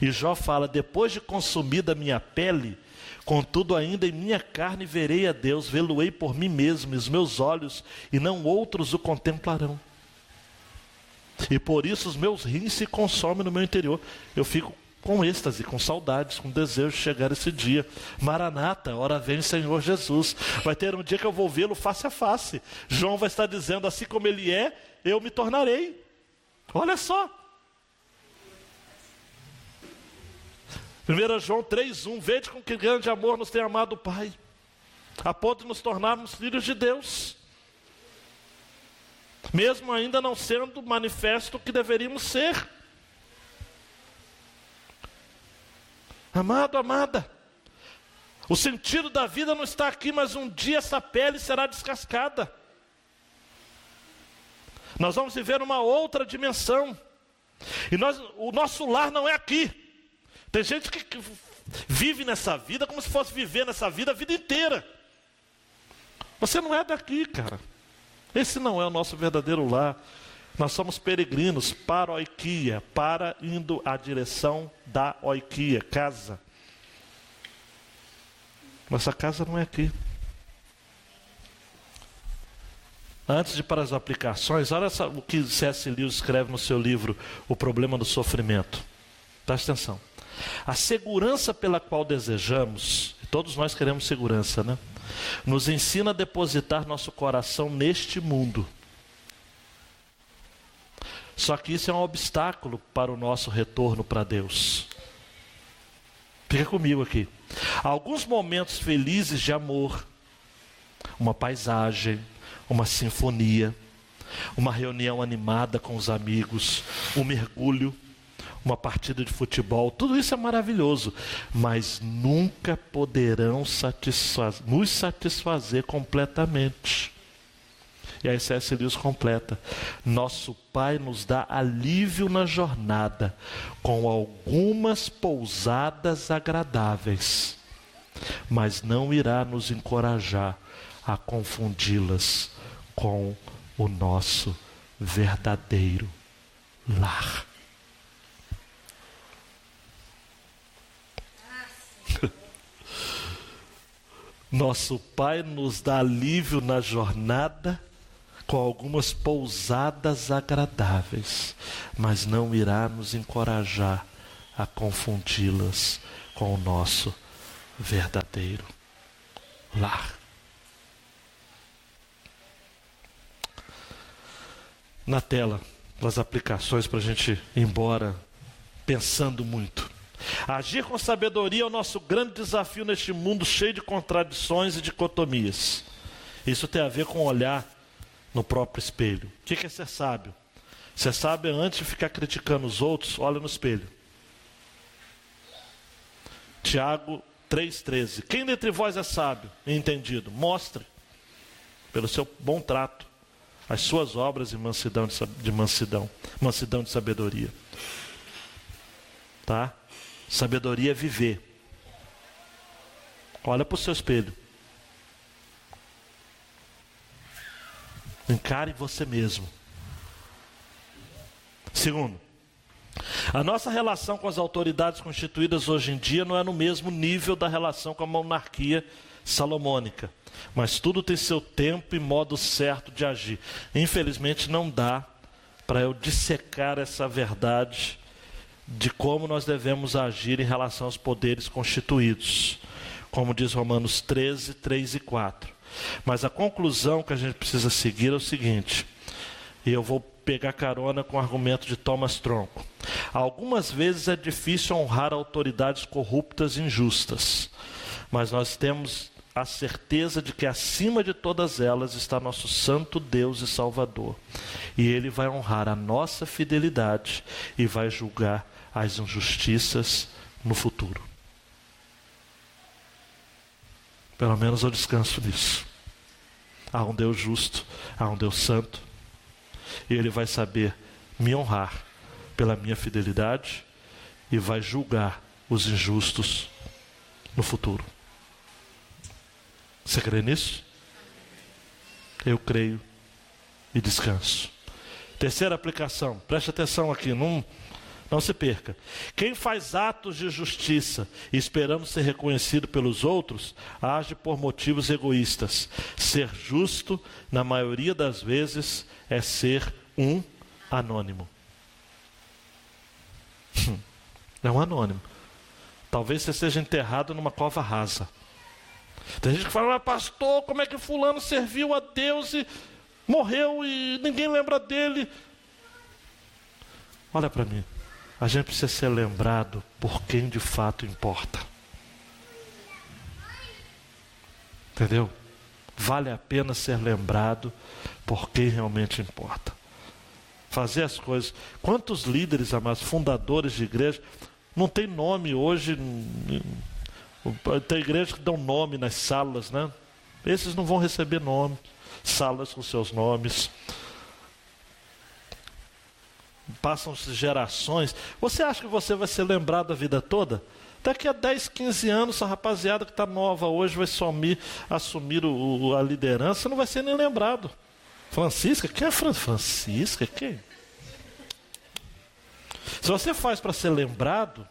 E Jó fala: depois de consumida minha pele, contudo ainda em minha carne verei a Deus, vê-lo-ei por mim mesmo, e os meus olhos, e não outros o contemplarão. E por isso os meus rins se consomem no meu interior. Eu fico com êxtase, com saudades, com desejo de chegar esse dia. Maranata, hora vem Senhor Jesus. Vai ter um dia que eu vou vê-lo face a face. João vai estar dizendo: assim como ele é, eu me tornarei. Olha só, 1 João 3,1: Vede com que grande amor nos tem amado o Pai, a ponto de nos tornarmos filhos de Deus, mesmo ainda não sendo manifesto o que deveríamos ser. Amado, amada, o sentido da vida não está aqui, mas um dia essa pele será descascada. Nós vamos viver uma outra dimensão. E nós, o nosso lar não é aqui. Tem gente que vive nessa vida como se fosse viver nessa vida a vida inteira. Você não é daqui, cara. Esse não é o nosso verdadeiro lar. Nós somos peregrinos para a oiquia, para indo à direção da oiquia, casa. Nossa casa não é aqui. Antes de para as aplicações, olha o que C.S. Lewis escreve no seu livro O Problema do Sofrimento. Preste atenção. A segurança pela qual desejamos, todos nós queremos segurança, né? Nos ensina a depositar nosso coração neste mundo. Só que isso é um obstáculo para o nosso retorno para Deus. Fica comigo aqui. Alguns momentos felizes de amor, uma paisagem, uma sinfonia, uma reunião animada com os amigos, um mergulho, uma partida de futebol, tudo isso é maravilhoso, mas nunca poderão satisfaz nos satisfazer completamente. E aí C.S. Lewis completa: Nosso Pai nos dá alívio na jornada, com algumas pousadas agradáveis, mas não irá nos encorajar a confundi-las com o nosso verdadeiro lar. [LAUGHS] Nosso Pai nos dá alívio na jornada com algumas pousadas agradáveis, mas não irá nos encorajar a confundi-las com o nosso verdadeiro lar. na tela as aplicações para a gente ir embora pensando muito. Agir com sabedoria é o nosso grande desafio neste mundo cheio de contradições e dicotomias. Isso tem a ver com olhar no próprio espelho. O que é ser sábio? Ser sábio é antes de ficar criticando os outros, olha no espelho. Tiago 3,13. Quem dentre vós é sábio e entendido? Mostre, pelo seu bom trato, as suas obras de mansidão de mansidão, mansidão de sabedoria. Tá? Sabedoria é viver. Olha para o seu espelho. Encare você mesmo. Segundo, a nossa relação com as autoridades constituídas hoje em dia não é no mesmo nível da relação com a monarquia salomônica. Mas tudo tem seu tempo e modo certo de agir. Infelizmente, não dá para eu dissecar essa verdade de como nós devemos agir em relação aos poderes constituídos. Como diz Romanos 13, 3 e 4. Mas a conclusão que a gente precisa seguir é o seguinte, e eu vou pegar carona com o argumento de Thomas Tronco. Algumas vezes é difícil honrar autoridades corruptas e injustas, mas nós temos a certeza de que acima de todas elas está nosso Santo Deus e Salvador. E Ele vai honrar a nossa fidelidade e vai julgar as injustiças no futuro. Pelo menos eu descanso nisso. Há um Deus justo, há um Deus santo, e Ele vai saber me honrar pela minha fidelidade e vai julgar os injustos no futuro. Você crê nisso? Eu creio e descanso. Terceira aplicação, preste atenção aqui, não, não se perca. Quem faz atos de justiça esperando ser reconhecido pelos outros, age por motivos egoístas. Ser justo, na maioria das vezes, é ser um anônimo. É um anônimo. Talvez você seja enterrado numa cova rasa. Tem gente que fala, pastor, como é que fulano serviu a Deus e morreu e ninguém lembra dele? Olha para mim. A gente precisa ser lembrado por quem de fato importa. Entendeu? Vale a pena ser lembrado por quem realmente importa. Fazer as coisas. Quantos líderes, amados, fundadores de igreja, não tem nome hoje tem igrejas que dão nome nas salas, né? Esses não vão receber nome, salas com seus nomes. Passam-se gerações. Você acha que você vai ser lembrado a vida toda? Daqui a 10, 15 anos, essa rapaziada que está nova hoje vai sumir, assumir o, a liderança, não vai ser nem lembrado. Francisca? Quem é Fran Francisca? Quem? Se você faz para ser lembrado,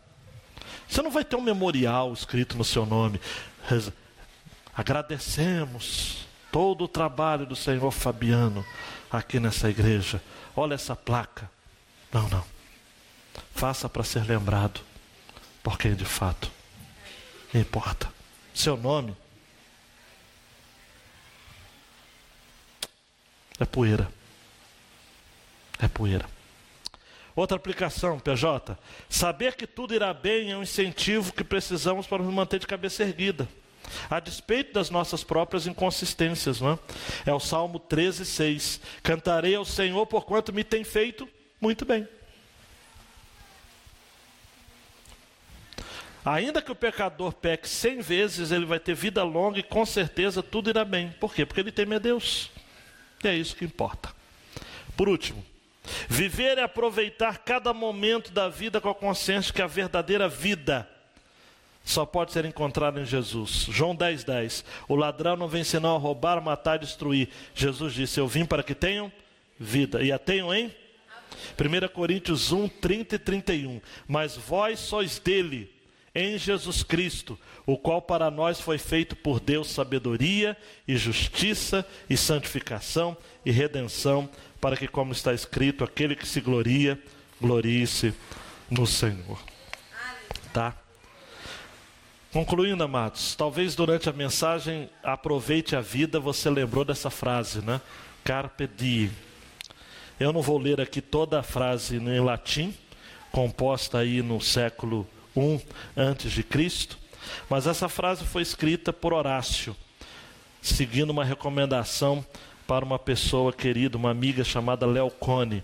você não vai ter um memorial escrito no seu nome. agradecemos todo o trabalho do Senhor Fabiano aqui nessa igreja. Olha essa placa. Não, não. Faça para ser lembrado por quem de fato importa. Seu nome é poeira. É poeira. Outra aplicação, PJ. Saber que tudo irá bem é um incentivo que precisamos para nos manter de cabeça erguida. A despeito das nossas próprias inconsistências, não é? É o Salmo 13, 6. Cantarei ao Senhor por quanto me tem feito muito bem. Ainda que o pecador peque cem vezes, ele vai ter vida longa e com certeza tudo irá bem. Por quê? Porque ele teme a Deus. E é isso que importa. Por último, viver é aproveitar cada momento da vida com a consciência que a verdadeira vida só pode ser encontrada em Jesus. João 10, 10. O ladrão não vem senão a roubar, matar destruir. Jesus disse: Eu vim para que tenham vida. E a tenham em? 1 Coríntios 1, 30 e 31. Mas vós sois dele em Jesus Cristo, o qual para nós foi feito por Deus sabedoria e justiça e santificação e redenção, para que, como está escrito, aquele que se gloria, glorie-se no Senhor. Tá? Concluindo, amados, talvez durante a mensagem aproveite a vida, você lembrou dessa frase, né? Carpe diem. Eu não vou ler aqui toda a frase em latim, composta aí no século 1 antes de Cristo, mas essa frase foi escrita por Horácio, seguindo uma recomendação para uma pessoa querida, uma amiga chamada Leocone.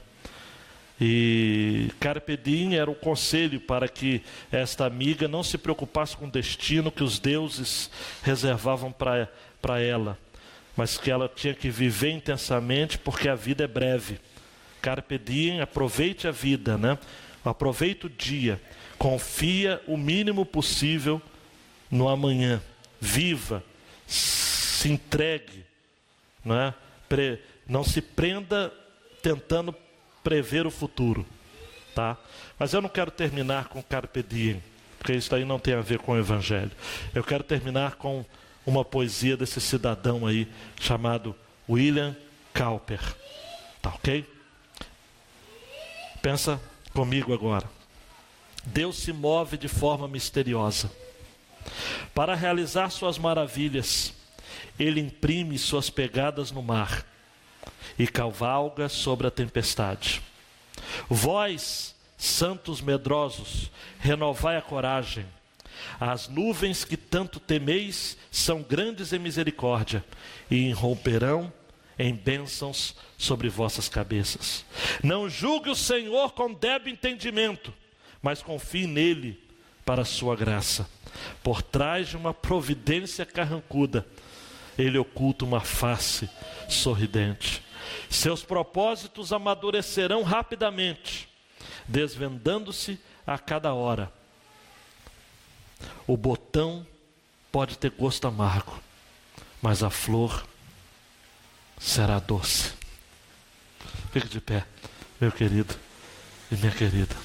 E Carpe Diem era o conselho para que esta amiga não se preocupasse com o destino que os deuses reservavam para ela, mas que ela tinha que viver intensamente porque a vida é breve. Carpe Diem, aproveite a vida, né? Aproveite o dia confia o mínimo possível no amanhã. Viva, se entregue, não, é? Pre, não se prenda tentando prever o futuro, tá? Mas eu não quero terminar com carpe diem, porque isso aí não tem a ver com o evangelho. Eu quero terminar com uma poesia desse cidadão aí chamado William Cowper, tá ok? Pensa comigo agora. Deus se move de forma misteriosa. Para realizar suas maravilhas, ele imprime suas pegadas no mar e cavalga sobre a tempestade. Vós, santos medrosos, renovai a coragem. As nuvens que tanto temeis são grandes em misericórdia e irromperão em bênçãos sobre vossas cabeças. Não julgue o Senhor com débil entendimento mas confie nele para a sua graça. Por trás de uma providência carrancuda, ele oculta uma face sorridente. Seus propósitos amadurecerão rapidamente, desvendando-se a cada hora. O botão pode ter gosto amargo, mas a flor será doce. Fique de pé, meu querido e minha querida.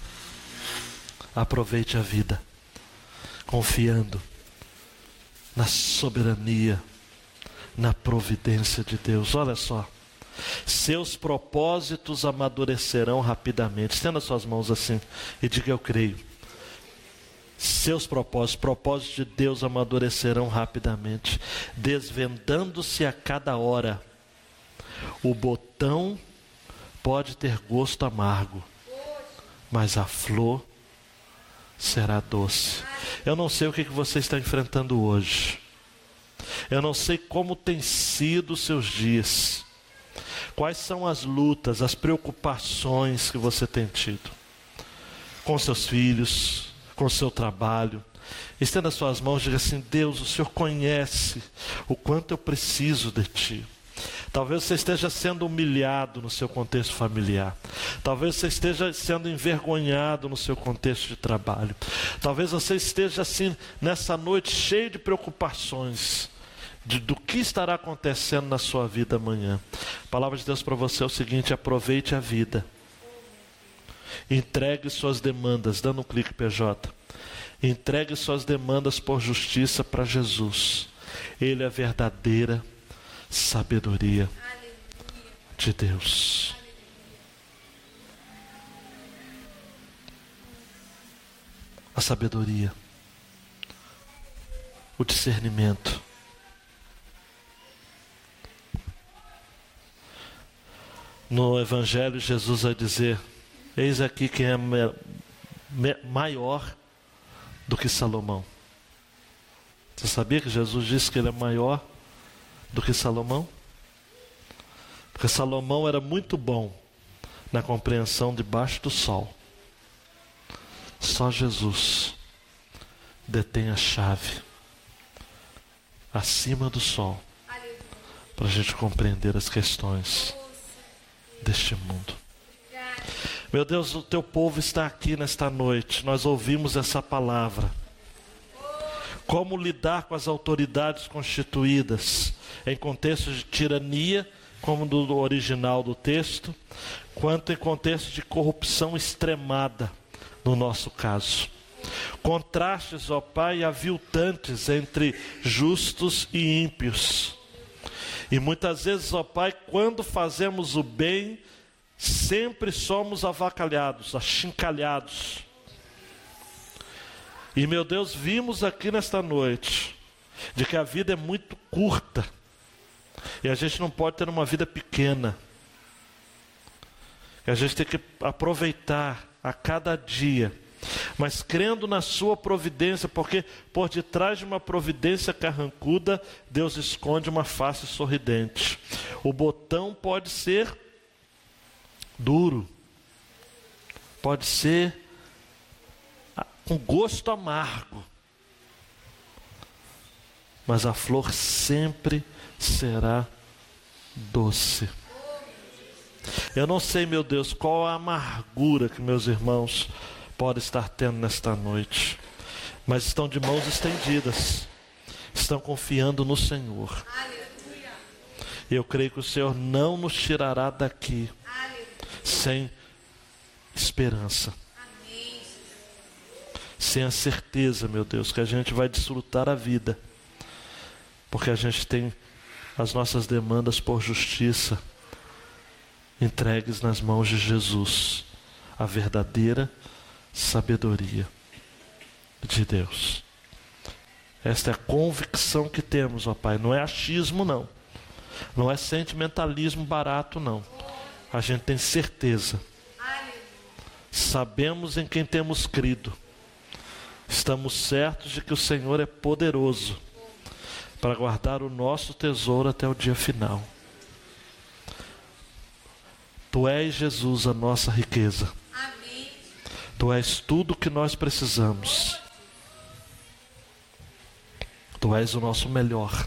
Aproveite a vida, confiando na soberania, na providência de Deus. Olha só. Seus propósitos amadurecerão rapidamente. Estenda suas mãos assim e diga: Eu creio. Seus propósitos, propósitos de Deus amadurecerão rapidamente, desvendando-se a cada hora. O botão pode ter gosto amargo, mas a flor será doce. Eu não sei o que você está enfrentando hoje. Eu não sei como tem sido os seus dias. Quais são as lutas, as preocupações que você tem tido com seus filhos, com seu trabalho. Estenda suas mãos e diga assim: Deus, o Senhor conhece o quanto eu preciso de Ti. Talvez você esteja sendo humilhado no seu contexto familiar. Talvez você esteja sendo envergonhado no seu contexto de trabalho. Talvez você esteja assim nessa noite cheio de preocupações. De, do que estará acontecendo na sua vida amanhã. A palavra de Deus para você é o seguinte: aproveite a vida. Entregue suas demandas, dando um clique PJ. Entregue suas demandas por justiça para Jesus. Ele é a verdadeira sabedoria de Deus. A sabedoria, o discernimento. No Evangelho, Jesus vai dizer: Eis aqui quem é maior do que Salomão. Você sabia que Jesus disse que ele é maior do que Salomão? Porque Salomão era muito bom na compreensão debaixo do sol. Só Jesus detém a chave acima do sol para a gente compreender as questões deste mundo. Meu Deus, o teu povo está aqui nesta noite. Nós ouvimos essa palavra. Como lidar com as autoridades constituídas em contexto de tirania, como do original do texto, quanto em contexto de corrupção extremada, no nosso caso. Contrastes, ó Pai, aviltantes entre justos e ímpios. E muitas vezes, ó Pai, quando fazemos o bem, sempre somos avacalhados, achincalhados. E meu Deus, vimos aqui nesta noite de que a vida é muito curta e a gente não pode ter uma vida pequena. E a gente tem que aproveitar a cada dia, mas crendo na sua providência, porque por detrás de uma providência carrancuda, Deus esconde uma face sorridente. O botão pode ser duro, pode ser com gosto amargo, mas a flor sempre será doce. Eu não sei, meu Deus, qual a amargura que meus irmãos podem estar tendo nesta noite, mas estão de mãos estendidas, estão confiando no Senhor. Eu creio que o Senhor não nos tirará daqui sem esperança. Sem a certeza, meu Deus, que a gente vai desfrutar a vida, porque a gente tem as nossas demandas por justiça entregues nas mãos de Jesus, a verdadeira sabedoria de Deus. Esta é a convicção que temos, ó Pai. Não é achismo, não. Não é sentimentalismo barato, não. A gente tem certeza. Sabemos em quem temos crido. Estamos certos de que o Senhor é poderoso para guardar o nosso tesouro até o dia final. Tu és, Jesus, a nossa riqueza. Amém. Tu és tudo o que nós precisamos. Tu és o nosso melhor.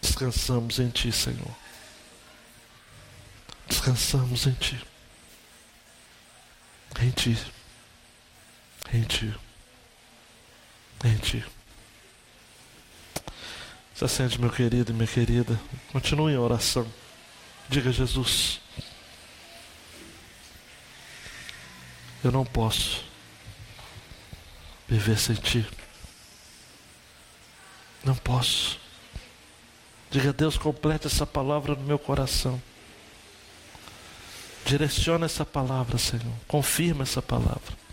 Descansamos em Ti, Senhor. Descansamos em Ti. Em Ti. Em Ti. Se acende, meu querido e minha querida. Continue em oração. Diga, Jesus, eu não posso viver sem Ti. Não posso. Diga, Deus, complete essa palavra no meu coração. Direciona essa palavra, Senhor. Confirma essa palavra.